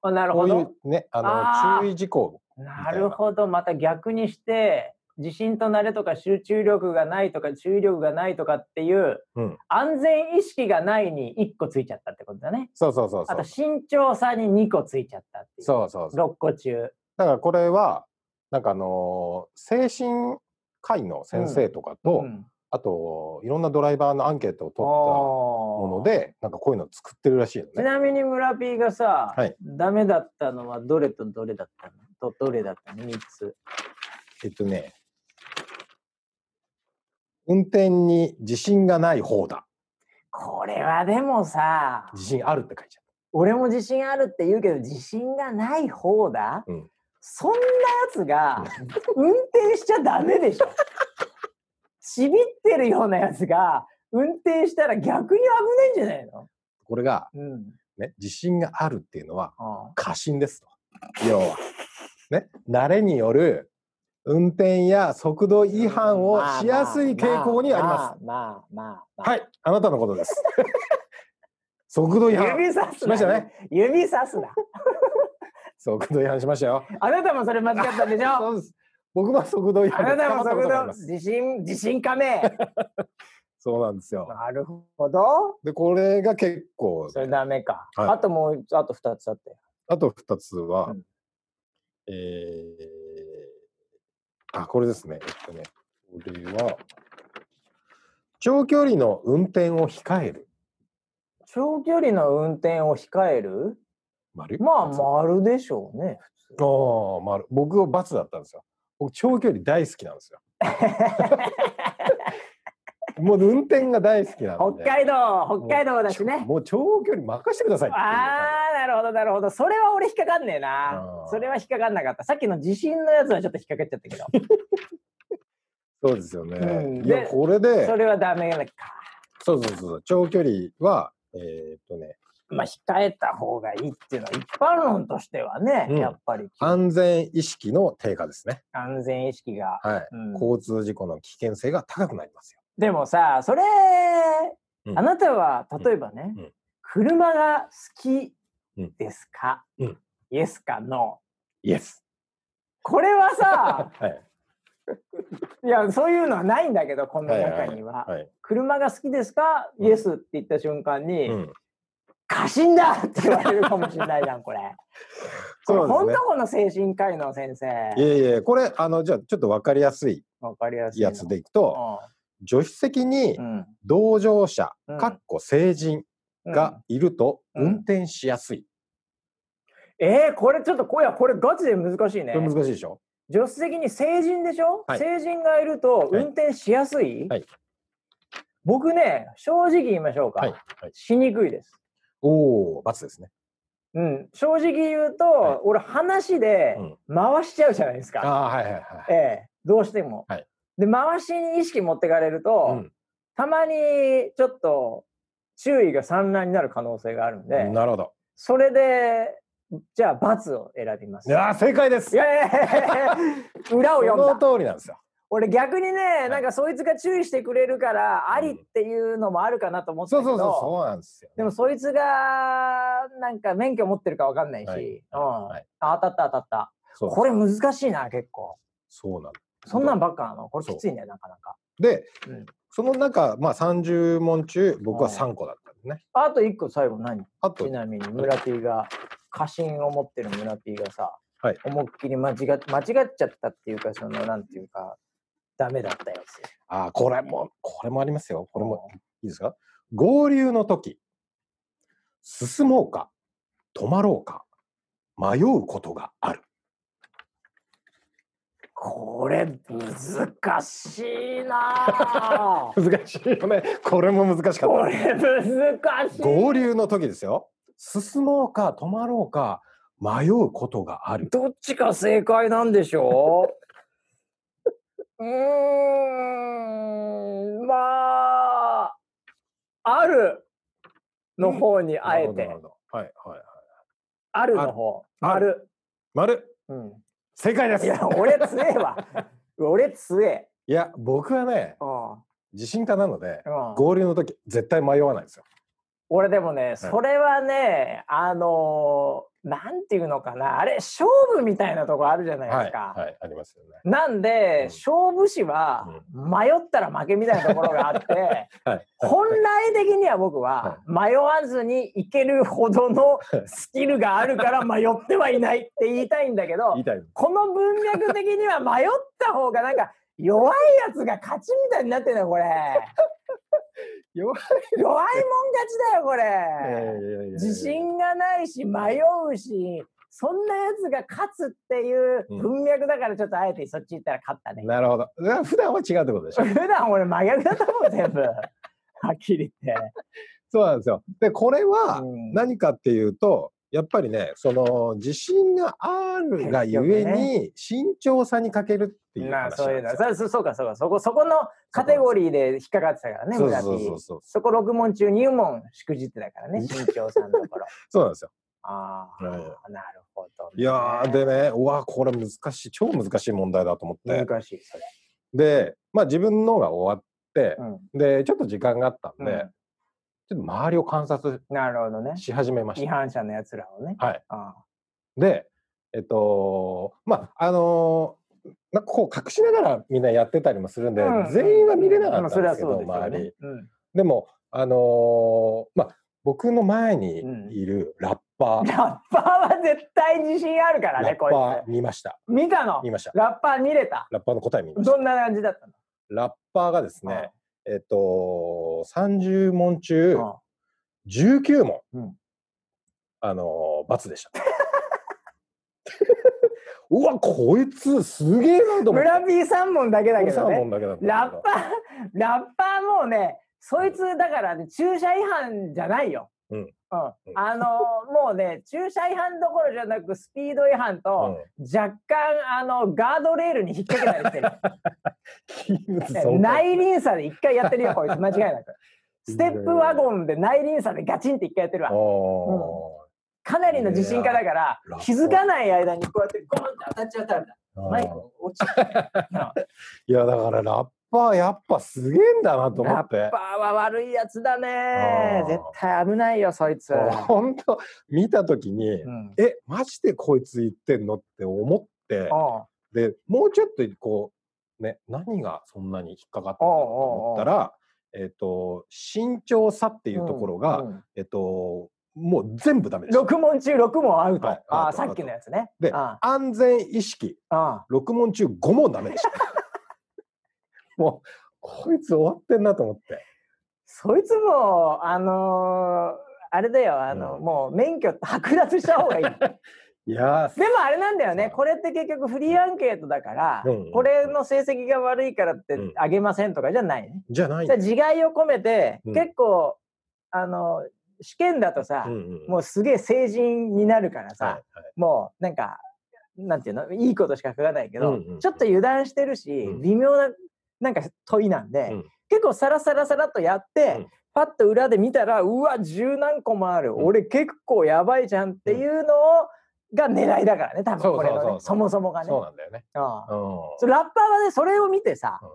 あなるほど。こういうねあのあー。注意事項な。るほど。また逆にして自信と慣れとか集中力がないとか注意力がないとかっていう、うん。安全意識がないに1個ついちゃったってことだね。そうそうそうそう。あと慎重さに2個ついちゃったっていう。そうそうそう。6個中。だからこれはなんかあのー精神科医の先生とかと、うん。あといろんなドライバーのアンケートを取ったもものでなんかこういうのを作ってるらしいのね。ちなみに村 P がさ、はい。ダメだったのはどれとどれだったの？とどれだったの ?3 つ。えっとね。運転に自信がない方だ。これはでもさ、自信あるって書いちゃっ俺も自信あるって言うけど自信がない方だ、うんそんなやつが運転しちゃダメでしょちびってるようなやつが運転したら逆に危ないんじゃないの？たこれが、うん。ね、自信があるっていうのはあ過信ですと要は。ね慣れによる運転や速度違反をしやすい傾向にあります。まあまあ。はいあなたのことです。速度違反指さすしましたね。指さすな。速度違反しましたよ。あなたもそれ間違ったでしょ？そうです。僕の速度違あ反なたも速度捕まったことがあります。自信自信かめ。そうなんですよ。なるほど。でこれが結構それダメか。はいあともうあと二つあって。あと2つは、うんえー、あ、これですね。えっとね、これは、長距離の運転を控える。長距離の運転を控える？丸？まあ×丸でしょうね。普通ああ、丸。僕は×だったんですよ。僕、長距離大好きなんですよ。もう運転が大好きな。北海道北海道だしね。もう長距離任せてくださいああなるほどなるほど。それは俺引っかかんねえなそれは引っかかんなかった。さっきの地震のやつはちょっと引っかかっちゃったけど。じ そうですよね。うんいや、でこれで、それはダメか。そうそうそう、長距離は、えーっとね、まあ控えた方がいいっていうのは一般論としてはね、うんやっぱり安全意識の低下ですね。安全意識が。はい。うん交通事故の危険性が高くなりますよ。でもさそれ、うんあなたは例えばね、うん車が好きですか、うんイエスかノーイエス。これはさ はい。いやそういうのはないんだけどこの中には,、はい。車が好きですか、うんイエスって言った瞬間に、うん。過信だ！って言われるかもしれないじゃんこれ。こ れそうですね。本当この精神科医の先生。いえいえ、これ、あの、じゃあ、ちょっとわかりやすいわかりやすいのやつでいくと、助手席にうん。うん同乗者うん、かっこ成人うん。がいるとうん。運転しやすい。えー、これちょっとこいやこれガチで難しいね。難しいでしょ？助手席に成人でしょ、はい。成人がいると運転しやすい、はい。僕ね正直言いましょうか、はい。はい、しにくいです、おお、罰ですね。うん、正直言うと、はい俺話で回しちゃうじゃないですか、ああ、はいはいはい。ええどうしても、はいで回しに意識持ってかれると、うんたまにちょっと注意が散乱になる可能性があるんで、なるほど。それでじゃあ罰を選びますいやー、正解です。裏をそ読んだの通りなんですよ。俺逆にね、い。なんかそいつが注意してくれるから、ありっていうのもあるかなと思ってたけど、そうそうそう、そうなんですよ。でもそいつがなんか免許持ってるかわかんないし、はい。うん。はい。あ当たった当たった。これ難しいな結構。そうなんそんなんばっかなの？これきついねなかなか。で、うん。その中、まあ、30問中僕は3個だったんですね。あと1個最後何？あと。ちなみに村 P が過信を持ってる村 P がさ、はい。思いっきり間違っ間違っちゃったっていうか、その、なんていうか、ダメだったやつ。ああ、これも、これもありますよ。これもいいですか？合流の時、進もうか、止まろうか、迷うことがある。これ、難しいなぁ 難しいよね。これも難しかっこれ、難しい。た。合流の時ですよ。進もうか、止まろうか、迷うことがある。どっちか正解なんでしょう？うーん、まあ、あるの方にあえてはい、はい、はい。あるの方、あある。丸、うん。正解です。いや、俺強えわ。俺強え。いや、僕はね、うん。自信家なので、うん合流の時、絶対迷わないんですよ。俺でもね、それはね、あのーなんていうのかな、あれ、勝負みたいなとこあるじゃないではい、すか。はい、ありますよね。なんで、うん勝負師は迷ったら負けみたいなところがあって、はい。本来的には僕は迷わずにいけるほどのスキルがあるから迷ってはいないって言いたいんだけど。この文脈的には迷った方がなんか弱いやつが勝ちみたいになってるのよこれ 弱い。弱いもん勝ちだよこれいやいやいやいや自信がないし迷うしそんなやつが勝つっていう文脈だからちょっとあえてそっち行ったら勝ったね、なるほど。普段は違うってことでしょ？普段俺真逆だと思う全部 はっきり言って。そうなんですよ。で、これはうん何かっていうと、やっぱりね、その自信があるがゆえ結に、慎重さに欠けるっていう話そういうの。そうそうかそうか。そこそこのカテゴリーで引っかかってたからね村そう。そう P そうそう。そこ6問中2問しくじってたからね 新潮さんのところそうなんですよ。ああ、はい。なるほど、ね、いやー、でね、うわ、これ難しい、超難しい問題だと思って。難しいそれ、で、まあ自分のが終わって、うん、で、ちょっと時間があったんで、うんっと周りを観察なるほどね。し始めました。違反者のやつらをね。はい。あで、えっと、まあ、あのーなんかこう隠しながらみんなやってたりもするんで、あ全員は見れなかまあったんですけど、う周り。ですよね。でも、あのーまあ、僕の前にうん。いるラッパうん、ー、ラッパーは絶対自信あるからラッねこいパー見ました。つ見たの？見ました。ラッパー見れた？ラッパーの答え見ました。どんな感じだったの？ラッパーがですね、えっと、30問中うん19問、うんあのー、×でした。うわ、こいつすげえなと思って。村 B3 問だけだけど3ね問だけだラッパー、ラッパーもね、そいつだからね、駐車違反じゃないよ。うんうんあのもうね、駐車違反どころじゃなく、スピード違反と、若干、あの、ガードレールに引っ掛けたりしてる。内輪差で一回やってるよ、こいつ、間違いなく。ステップワゴンで内輪差でガチンって一回やってるわ。おかなりの自信家だから気づかない間にこうやってゴンって当たっちゃったんだ。ーマイク落ち。いやだからラッパーやっぱすげえんだなと思ってラッパーは悪いやつだね。絶対危ないよ、そいつ。本当見た時に、うんえマジでこいつ言ってんのって思ってでもうちょっとこうね何がそんなに引っかかったのかと思ったらえっ、と慎重さっていうところが、うんうんえっ、ともう全部ダメです。6問中6問アウト。はいああ、さっきのやつね。であ安全意識あ6問中5問ダメでした。もうこいつ終わってんなと思って。そいつも、あのーあれだよ、あの、うん。もう免許剥奪した方がいい。いやーでもあれなんだよね、これって結局フリーアンケートだから、うんうんこれの成績が悪いからってうん。あげませんとかじゃないね。じゃないんだじゃあ自害を込めて、うん。結構、あの、試験だとさ、うんうん。もうすげえ成人になるからさ、はいはい。もうなんか、なんていうの、いいことしか書かないけど、うんうんうん。ちょっと油断してるし、うん。微妙ななんか問いなんで、うん。結構サラサラサラっとやって、うん。パッと裏で見たら、うわ、十何個もある、うん。俺結構やばいじゃんっていうのを、が狙いだからね、多分これのね、そもそもがね。そうなんだよね。ああうん。ラッパーはね、それを見てさ、うん。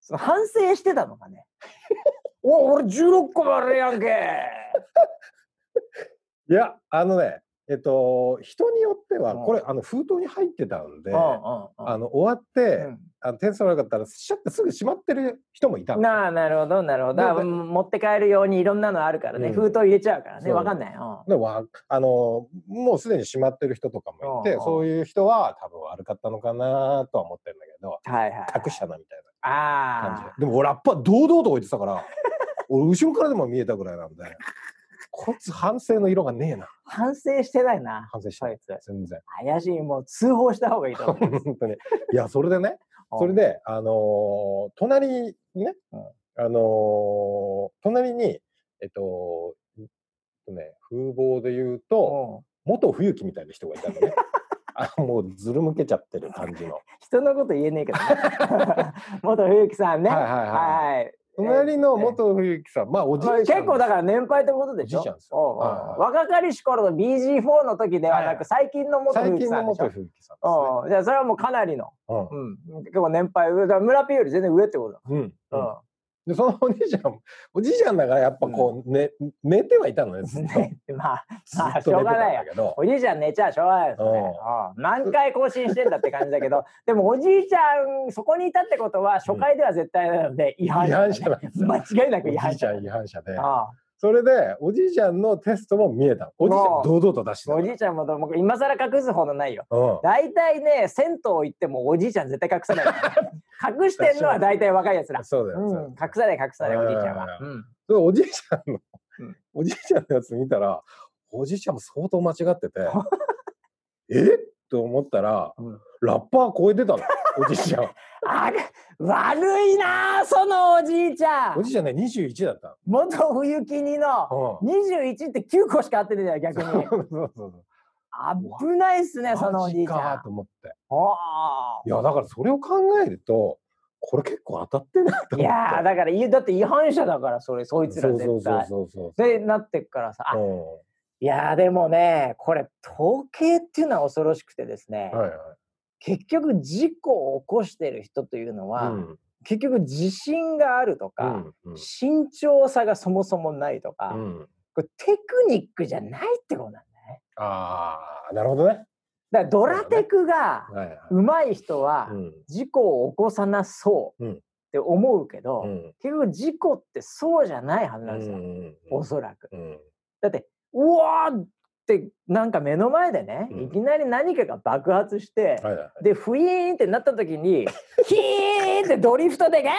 その反省してたのかね。お俺16個もあるやんけ。いや、あのね、えっと、人によっては、うん。これ、あの、封筒に入ってたんで、うんあうん。の、終わって、うん。あの点数悪かったら、シャッてすぐ閉まってる人もいたなあなるほどなるほど。持って帰るようにいろんなのあるからね、うん。封筒入れちゃうからね。わかんない。よ、でわあのもうすでに閉まってる人とかもいてそういう人は多分悪かったのかなとは思ってるんだけどはいはいはい。隠したなみたいな感じあででも俺ラッパー堂々と置いてたから 俺後ろからでも見えたぐらいなんでこいつ反省の色がねえな。あ反省してないな。反省してない。全然。怪しい。もう通報した方がいいと思う。本当に。いやそれでね それであのー隣にね、うん。あのー隣にえっとえっとね風貌で言うと、うん。元冬木みたいな人がいたのね。あもうずるむけちゃってる感じの。人のこと言えねえけどね。元冬木さんね。はいはいはい。はい隣の元冬木さん、まあおじいちゃんです。結構だから年配ってことでしょ？おじいちゃんです若かりし頃の BG4 の時ではなく最近の元最近の冬木さんでしょ？元冬木さんおうじゃあそれはもうかなりの、ですね。うん、結構年配。村ピーより全然上ってことだ、うん。うん。うんでそのおじいちゃん、おじいちゃんだからやっぱこう、ね寝てはいたのねずっと。ねまあずまあしょうがないよだけど。おじいちゃん寝ちゃしょうがないですね。うんうん何回更新してんだって感じだけど、でもおじいちゃん、そこにいたってことは、初回では絶対なので、違反違反者。間違いなく違反者おじいちゃん違反者で。あそれでおじいちゃんのテストも見えたの。おじいちゃん堂々と出してたおじいちゃんもも今更隠すほどないよ。うん。大体ね、銭湯行ってもおじいちゃん絶対隠さない。隠してんのは大体若いやつら。そうだよ。隠さない隠さないおじいちゃんは。ううんおじいちゃんの、うんおじいちゃんのやつ見たら、おじいちゃんも相当間違ってて、え？と思ったら、うんラッパー超えてたの、おじいちゃん。あ悪いなあそのおじいちゃんおじいちゃんね、21だった元冬木にのの。うん21って9個しか合ってねえじゃん逆にそうそうそう危ないっすねそのおじいちゃんかと思って。あいや、だからそれを考えると、これ結構当たってんなと思って。あいやーだからいだって違反者だからそれそいつらそうそうそう絶対そうそう。でなってっからさあうんいやーでもねこれ統計っていうのは恐ろしくてですね、はいはい。結局事故を起こしてる人というのは、うん結局自信があるとか、うんうん慎重さがそもそもないとか、うんこれテクニックじゃないってことなんだね。ああ、なるほどね。だからドラテクが。上手い人はうん事故を起こさなそううんって思うけど、うん結局事故ってそうじゃないはずなんですよ、うんおそらく。うんだってうわーってなんか目の前でね、うんいきなり何かが爆発して、はいはい。でフイーンってなった時にヒーンってドリフトでガーっ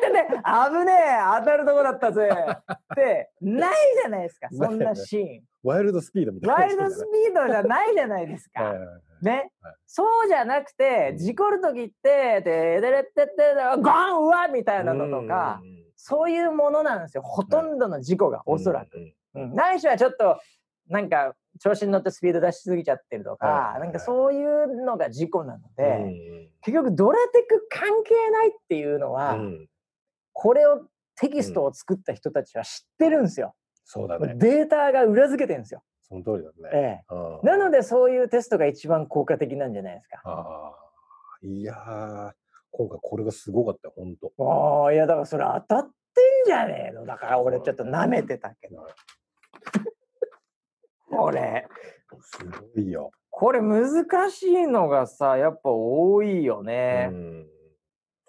てね危ねえ当たるとこだったぜってないじゃないですか そんなシーン。ワイルドスピードみたいな。ワイルドスピードじゃないじゃないですか。はいはいはいね、はいそうじゃなくてうん事故る時って「ででれってってゴンうわ!」みたいなのとか、そういうものなんですよほとんどの事故がおそらく。うんうん、ないしはちょっとなんか調子に乗ってスピード出しすぎちゃってるとか、はいなんかそういうのが事故なので、うん結局ドラテク関係ないっていうのは、うんこれをテキストを作った人たちは知ってるんですよ。そうだね。データが裏付けてるんですよ。その通りだえね。え、うんなのでそういうテストが一番効果的なんじゃないですか。ああ、いやー、今回これがすごかったよ、本当。ああいやだからそれ当たってんじゃねえのだから俺ちょっと舐めてたけど これすごいよ。これ難しいのがさやっぱ多いようね。ん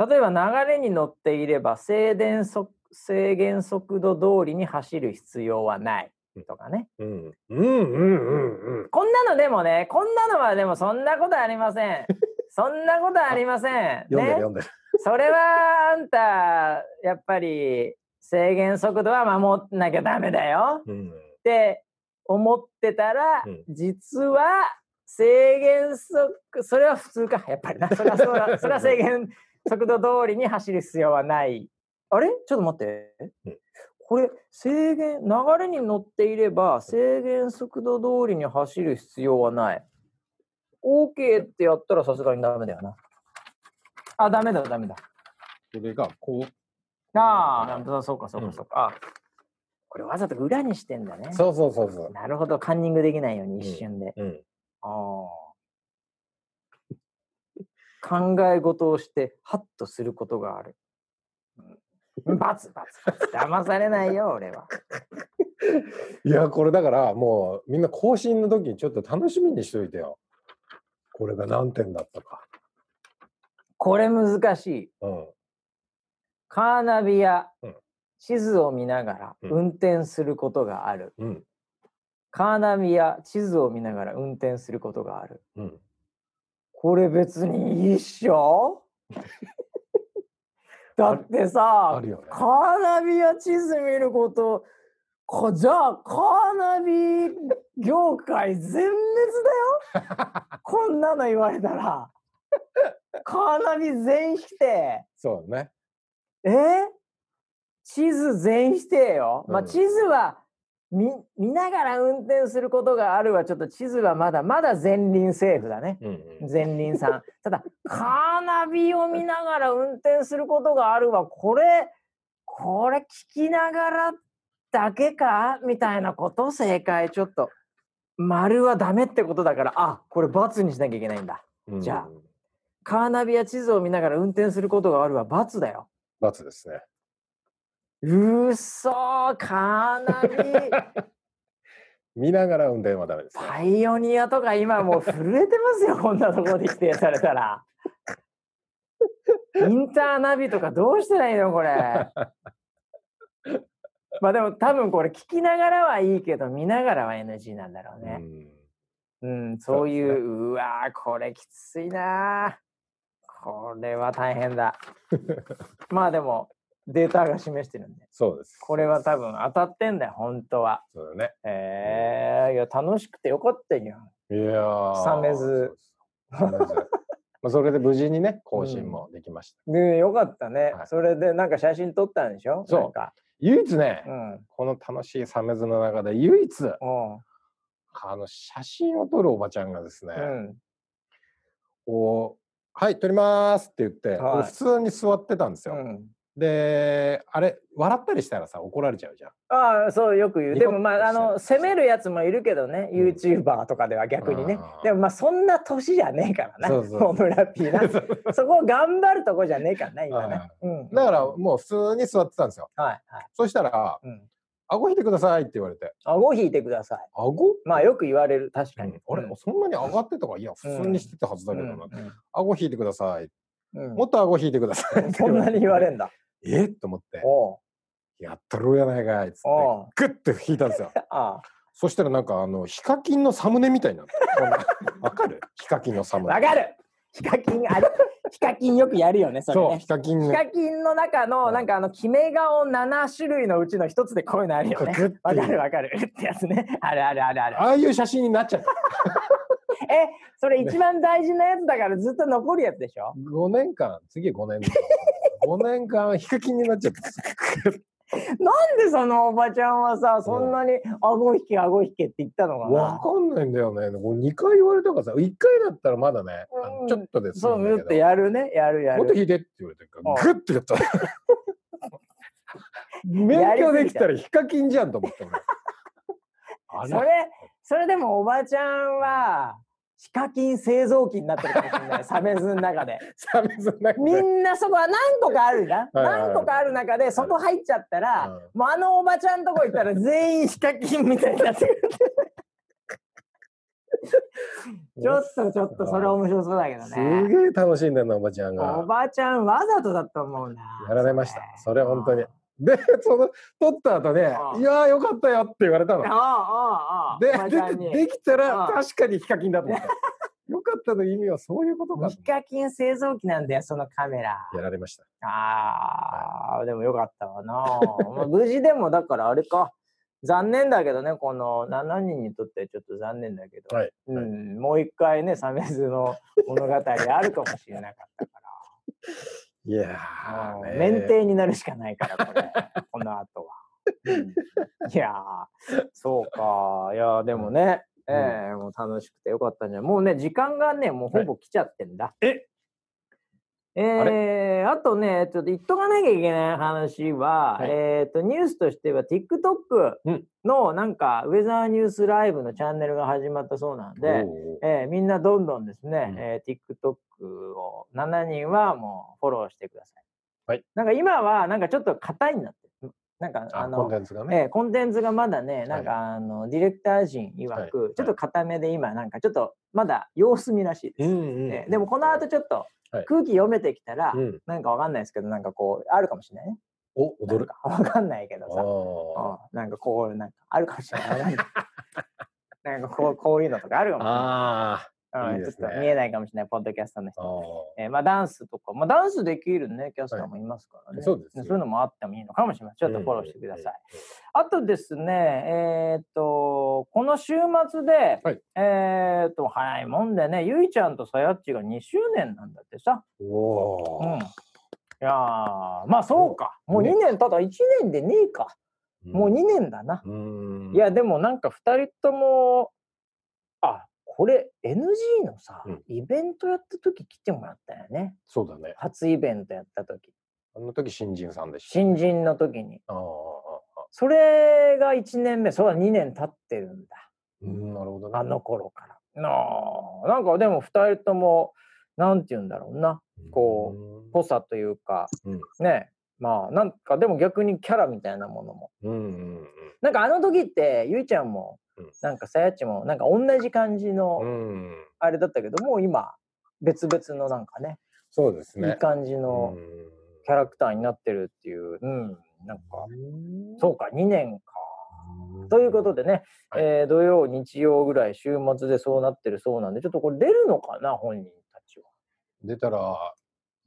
例えば流れに乗っていれば制限速制限速度通りに走る必要はないとかね。うんうんうんうんうん。こんなのでもねこんなのはでもそんなことありません。そんなことありません。読んでるね、読んでる。それはあんたやっぱり制限速度は守んなきゃダメだよ。うん。って思ってたら、うん。実は制限速それは普通か。やっぱりな。それはそうだ。それは制限速度通りに走る必要はない。あれ？ちょっと待って、うん。これ制限流れに乗っていれば制限速度通りに走る必要はない。OK ってやったらさすがにダメだよな。あダメだダメだ。それがこう。ああ、そうかそうかそうか。あこれわざと裏にしてんだね。そうそうそうそう。なるほど、カンニングできないように一瞬で。うん。ああ。考え事をして、ハッとすることがある。バツバツ。騙されないよ、俺は。いや、これだからもうみんな更新の時にちょっと楽しみにしといてよ。これが何点だったか。これ難しい。うん。カーナビやうん地図を見ながらうん運転することがある。うん。カーナビや地図を見ながら運転することがある。うん。これ別にいいっしょ？だってさね。カーナビや地図見ることこじゃあカーナビ業界全滅だよ？こんなの言われたら カーナビ全否定そうね。え地図全否定よ、まあうん地図は見見ながら運転することがあるはちょっと地図はまだまだ前輪セーフだね。うんうん。前輪さん。ただカーナビを見ながら運転することがあるはこれこれ聞きながらだけか？みたいなこと正解。ちょっと丸はダメってことだから。あこれ×にしなきゃいけないんだ。うん。じゃあカーナビや地図を見ながら運転することがあるは×だよ罰ですね。うっそーカーナビ見ながら運転はダメですね。パイオニアとか今もう震えてますよこんなところで否定されたら。インターナビとかどうしたらいいのこれ。まあでも多分これ聞きながらはいいけど見ながらは NG なんだろうね。うん。うん、そういうそうわーこれきついなーこれは大変だ。まあでもデータが示してるんで。そうです。これは多分当たってんだよ本当は。そうだね。えー、いや楽しくてよかったじゃん。いやーサメズ。サメズまあそれで無事にね更新もできました。ねよかったね、はい。それでなんか写真撮ったんでしょ？そう。か。唯一ね、うん。この楽しいサメズの中で唯一うん。あの写真を撮るおばちゃんがですね、うん。こうはい撮りますって言って、はい。俺普通に座ってたんですよ。うん。であれ笑ったりしたらさ怒られちゃうじゃん。ああそうよく言う。でもまああの責めるやつもいるけどね、うん。YouTuber とかでは逆にね。でもまあそんな年じゃねえからなそうそう。もう村 P な。そこを頑張るとこじゃねえからな今ね。はい、うん、だからもう普通に座ってたんですよ。はいはい、そしたらうん、「顎引いてください」って言われて。顎引いてください「顎？まあよく言われる。確かに、あれ、そんなに上がってたかいや普通にしてたはずだけどな、顎引いてください。もっと顎引いてくださいそんなに言われんだ。え？っと思って。やったろうやないかいっつってグッて引いたんですよ。あそしたらなんかあのヒカキンのサムネみたいになわかる？ヒカキンのサムネ。あわかるヒカキンあれヒカキンよくやるよねそれそうねヒカキンヒカキンの中のうん。なんかあの決め顔7種類のうちの一つでこういうのあるよね。わかるわかる。ってやつね。あるあるあるある。ああいう写真になっちゃった えそれ一番大事なやつだからずっと残るやつでしょ？5年間。次5年5年間ヒカキンになっちゃったなんでそのおばちゃんはさそんなに顎引け顎引けって言ったのかわなかんないんだよね。これ2回言われたからさ1回だったらまだねうん。ちょっとですそうちょっとやるね。やるやる。もっと引いてって言われてるからうん。グッてやった勉強 できたらヒカキンじゃんと思って俺あそれそれでもおばちゃんはヒカキン製造機になってるかもしれない。サメズの中で。サメズなんかみんなそこは何個かあるじゃん何個かある中でそこ入っちゃったら、うんもうあのおばちゃんとこ行ったら全員ヒカキンみたいになってくる。ちょっとちょっとそれ面白そうだけどすねげえ楽しんでんのおばちゃんおがばちゃんわざとだと思うなやられました。それは本当にでその撮った後ねあ「いやーよかったよ」って言われたの。ああああああ。ででできたら確かにヒカキンだと思った。よかったの意味はそういうことかヒカキン製造機なんだよそのカメラ。やられました。ああ、でもよかったわな。まあ無事でもだからあれか。残念だけどね、この7人にとってちょっと残念だけど、はいうん、もう一回ね、サメズの物語あるかもしれなかったか いやーね免停になるしかないから、これ、この後は。うん。いやー、そうか。いやー、でもね、うん。ええもう楽しくてよかったんじゃない。もうね、時間がね、もうほぼ来ちゃってんだ。ええー、あとね、ちょっと言っとかなきゃいけない話は、はい。えっ、と、ニュースとしては TikTok うん。のなんか、ウェザーニュースライブのチャンネルが始まったそうなんで、えーみんなどんどんですね、うん。えー TikTok を7人はもうフォローしてください。はい。なんか今はなんかちょっと型になってる。なんかああコンのテンツがね。ええコンテンツがまだね、なんか、あのディレクター陣曰く、はい。ちょっと固めで今、なんかちょっとまだ様子見らしいです。うんうんええでもこの後ちょっとはい空気読めてきたら、うんなんかわかんないですけど、なんかこう、あるかもしれないね。お踊る？かわかんないけどさ、あうんなんかこう、なんかあるかもしれない。なんか なんかこうこういうのとかあるかもしれない。あうんいいですねちょっと見えないかもしれない、ポッドキャストの人。ー。えーまあ、ダンスとか、まあ、ダンスできるね、キャスターもいますからね。そうですよそういうのもあってもいいのかもしれません。ちょっとフォローしてください。あとですね、えーっと、この週末で、はいえーっと、早いもんでね、ゆいちゃんとさやっちが2周年なんだってさ。うんおうん。いーやーまあそうか。もう2年、ただ1年でねえか。もう2年だな。うん。いや、でもなんか2人とも、あ、これ NG のさ、うんイベントやった時来てもらったよね。そうだね。初イベントやった時。あの時新人さんでした。新人の時に。ああ。それが1年目、それは2年経ってるんだ。うん、なるほどね。あの頃から。なあなんかでも2人とも、なんて言うんだろうな。こうぽさというか、うんね。まあなんかでも逆にキャラみたいなものも。うんうんうんなんかあの時って、ゆいちゃんもうん、なんかさやっちも、なんか同じ感じの。あれだったけど、もう今、別々のなんかね、そうですね。いい感じのうんキャラクターになってるっていう、うん、なんか、うんそうか、2年か。ということでね、はいえー土曜、日曜ぐらい週末でそうなってるそうなんで、ちょっとこれ出るのかな、本人たちは。出たら、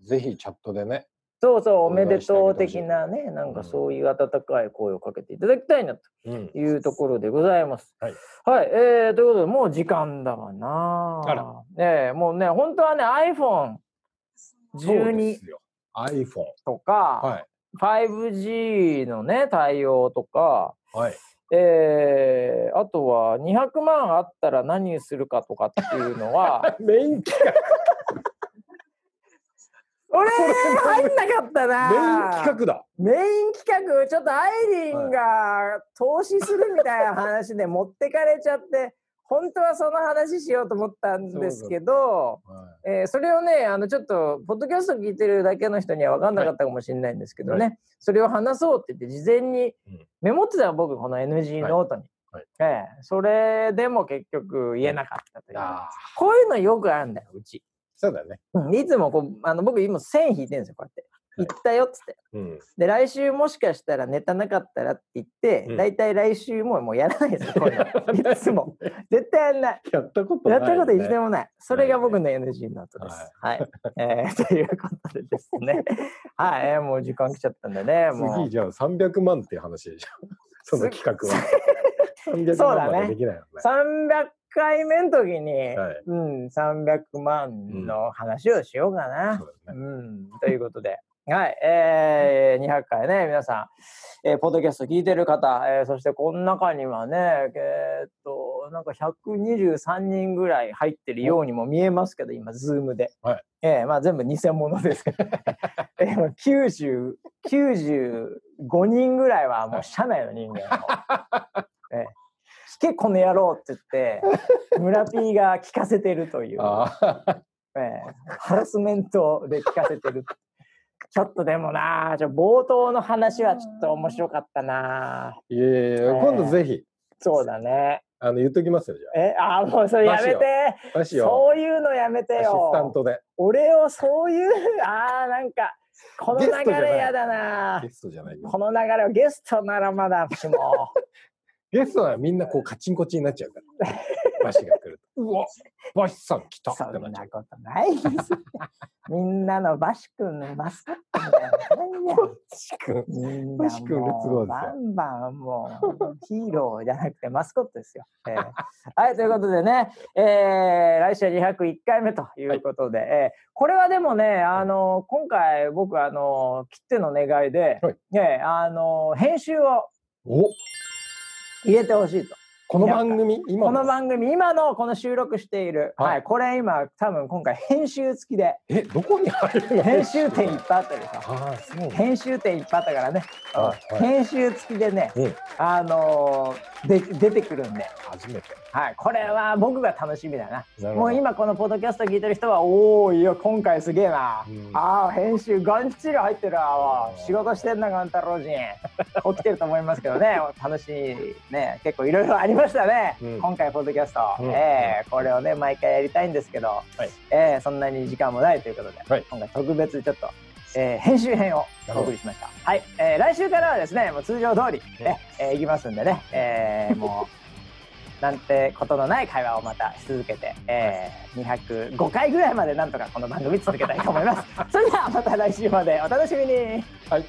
ぜひチャットでね。そうそう、おおめでとう的なね、なんかうんそういう温かい声をかけていただきたいなとうん。いうところでございます。はい。はい、えー、ということで、もう時間だわな。あらねえもうね、本当はね、そうで iPhone12 すよ。iPhone。とか、はい。5G のね、対応とか、はい。えー、あとは200万あったら何するかとかっていうのは、メイン企画。俺入んなかったな。メイン企画だ。メイン企画。ちょっとアイリンが投資するみたいな話で持ってかれちゃって本当はその話しようと思ったんですけどはえーそれをねあのちょっとポッドキャスト聞いてるだけの人には分かんなかったかもしれないんですけどね、はそれを話そうって言って事前にうん。メモってたよ僕この NG ノートに。はい。ええそれでも結局言えなかったという、こういうのよくあるんだようち。そうだね。うん。いつもこうあの僕今線引いてるんですよこうやって。はい。行ったよっつって。うん。で来週もしかしたらネタなかったらって言って、うん。大体来週ももうやらないですよこういうの。いつも。絶対やんない。やったことない、やったこと一度も。もない。それが僕の NG ノートです。はい、えー ということでですね。はい、えーもう時間来ちゃったんでねもう。次じゃあ300万っていう話でしょ。その企画は。300そうだね万までできないよね。300回目の時に、はいうん300万の話をしようかな、そうだね。うん、ということで、はい、えー、200回ね、皆さん、えーポッドキャスト聞いてる方、えーそしてこの中にはね、えーっと、なんか123人ぐらい入ってるようにも見えますけど、今、ズームで。はいえーまあ全部偽物ですけど、えーまあ90、95人ぐらいはもう社内の人間の。えー聞けこの野郎って言って、村 P が聞かせてるという。ああ、ええハラスメントで聞かせてる。ちょっとでもなあ、ちょ冒頭の話はちょっと面白かったなあ。いやいやいや今度ぜひ、そうだね。あの、言っときますよ、じゃえ、あーもうそれやめて。そういうのやめてアシスタンよ。トで。俺をそういう、ああ、なんか、この流れやだなゲストじゃないよ。この流れはゲストならまだしも。ゲストはみんなこうカチンコチンになっちゃうから。バシが来ると。うわ、バシさん来たそ。んなことないです。みんなのバシ君のマスコットみたいな。バシ君。バシ君レッツゴーでバンバンもうヒーローじゃなくてマスコットですよ。えーはいということでね、えー来週は201回目ということで、えーこれはでもねあの今回僕あの切っての願いで、はいねあの編集をお入れてほしいと。この番組今この番組今のこの収録している、はい。はい、これ今多分今回編集付きで。え、どこに入るの？編集点いっぱいあったでしょ。ああ、そうなんだ。編集点いっぱいあったからね、はいはい。編集付きでね、うん。あのーで出てくるんで、初めて。はい、これは僕が楽しみだな。もう今このポッドキャスト聞いてる人はおおいや今回すげえな、うん。ああ編集がんちり入ってるわ。仕事してんなガン太郎人。起きてると思いますけどね。楽しいね。結構いろいろありましたね、うん。今回ポッドキャスト、うん。えーこれをね毎回やりたいんですけど、はい。えーそんなに時間もないということで、はい。今回特別ちょっと、えー編集編をお送りしましたはい、えー来週からはですねもう通常通りね、えーいきますんでね、えー もうなんてことのない会話をまたし続けて、えー、205回ぐらいまでなんとかこの番組続けたいと思います。それではまた来週までお楽しみに。はい。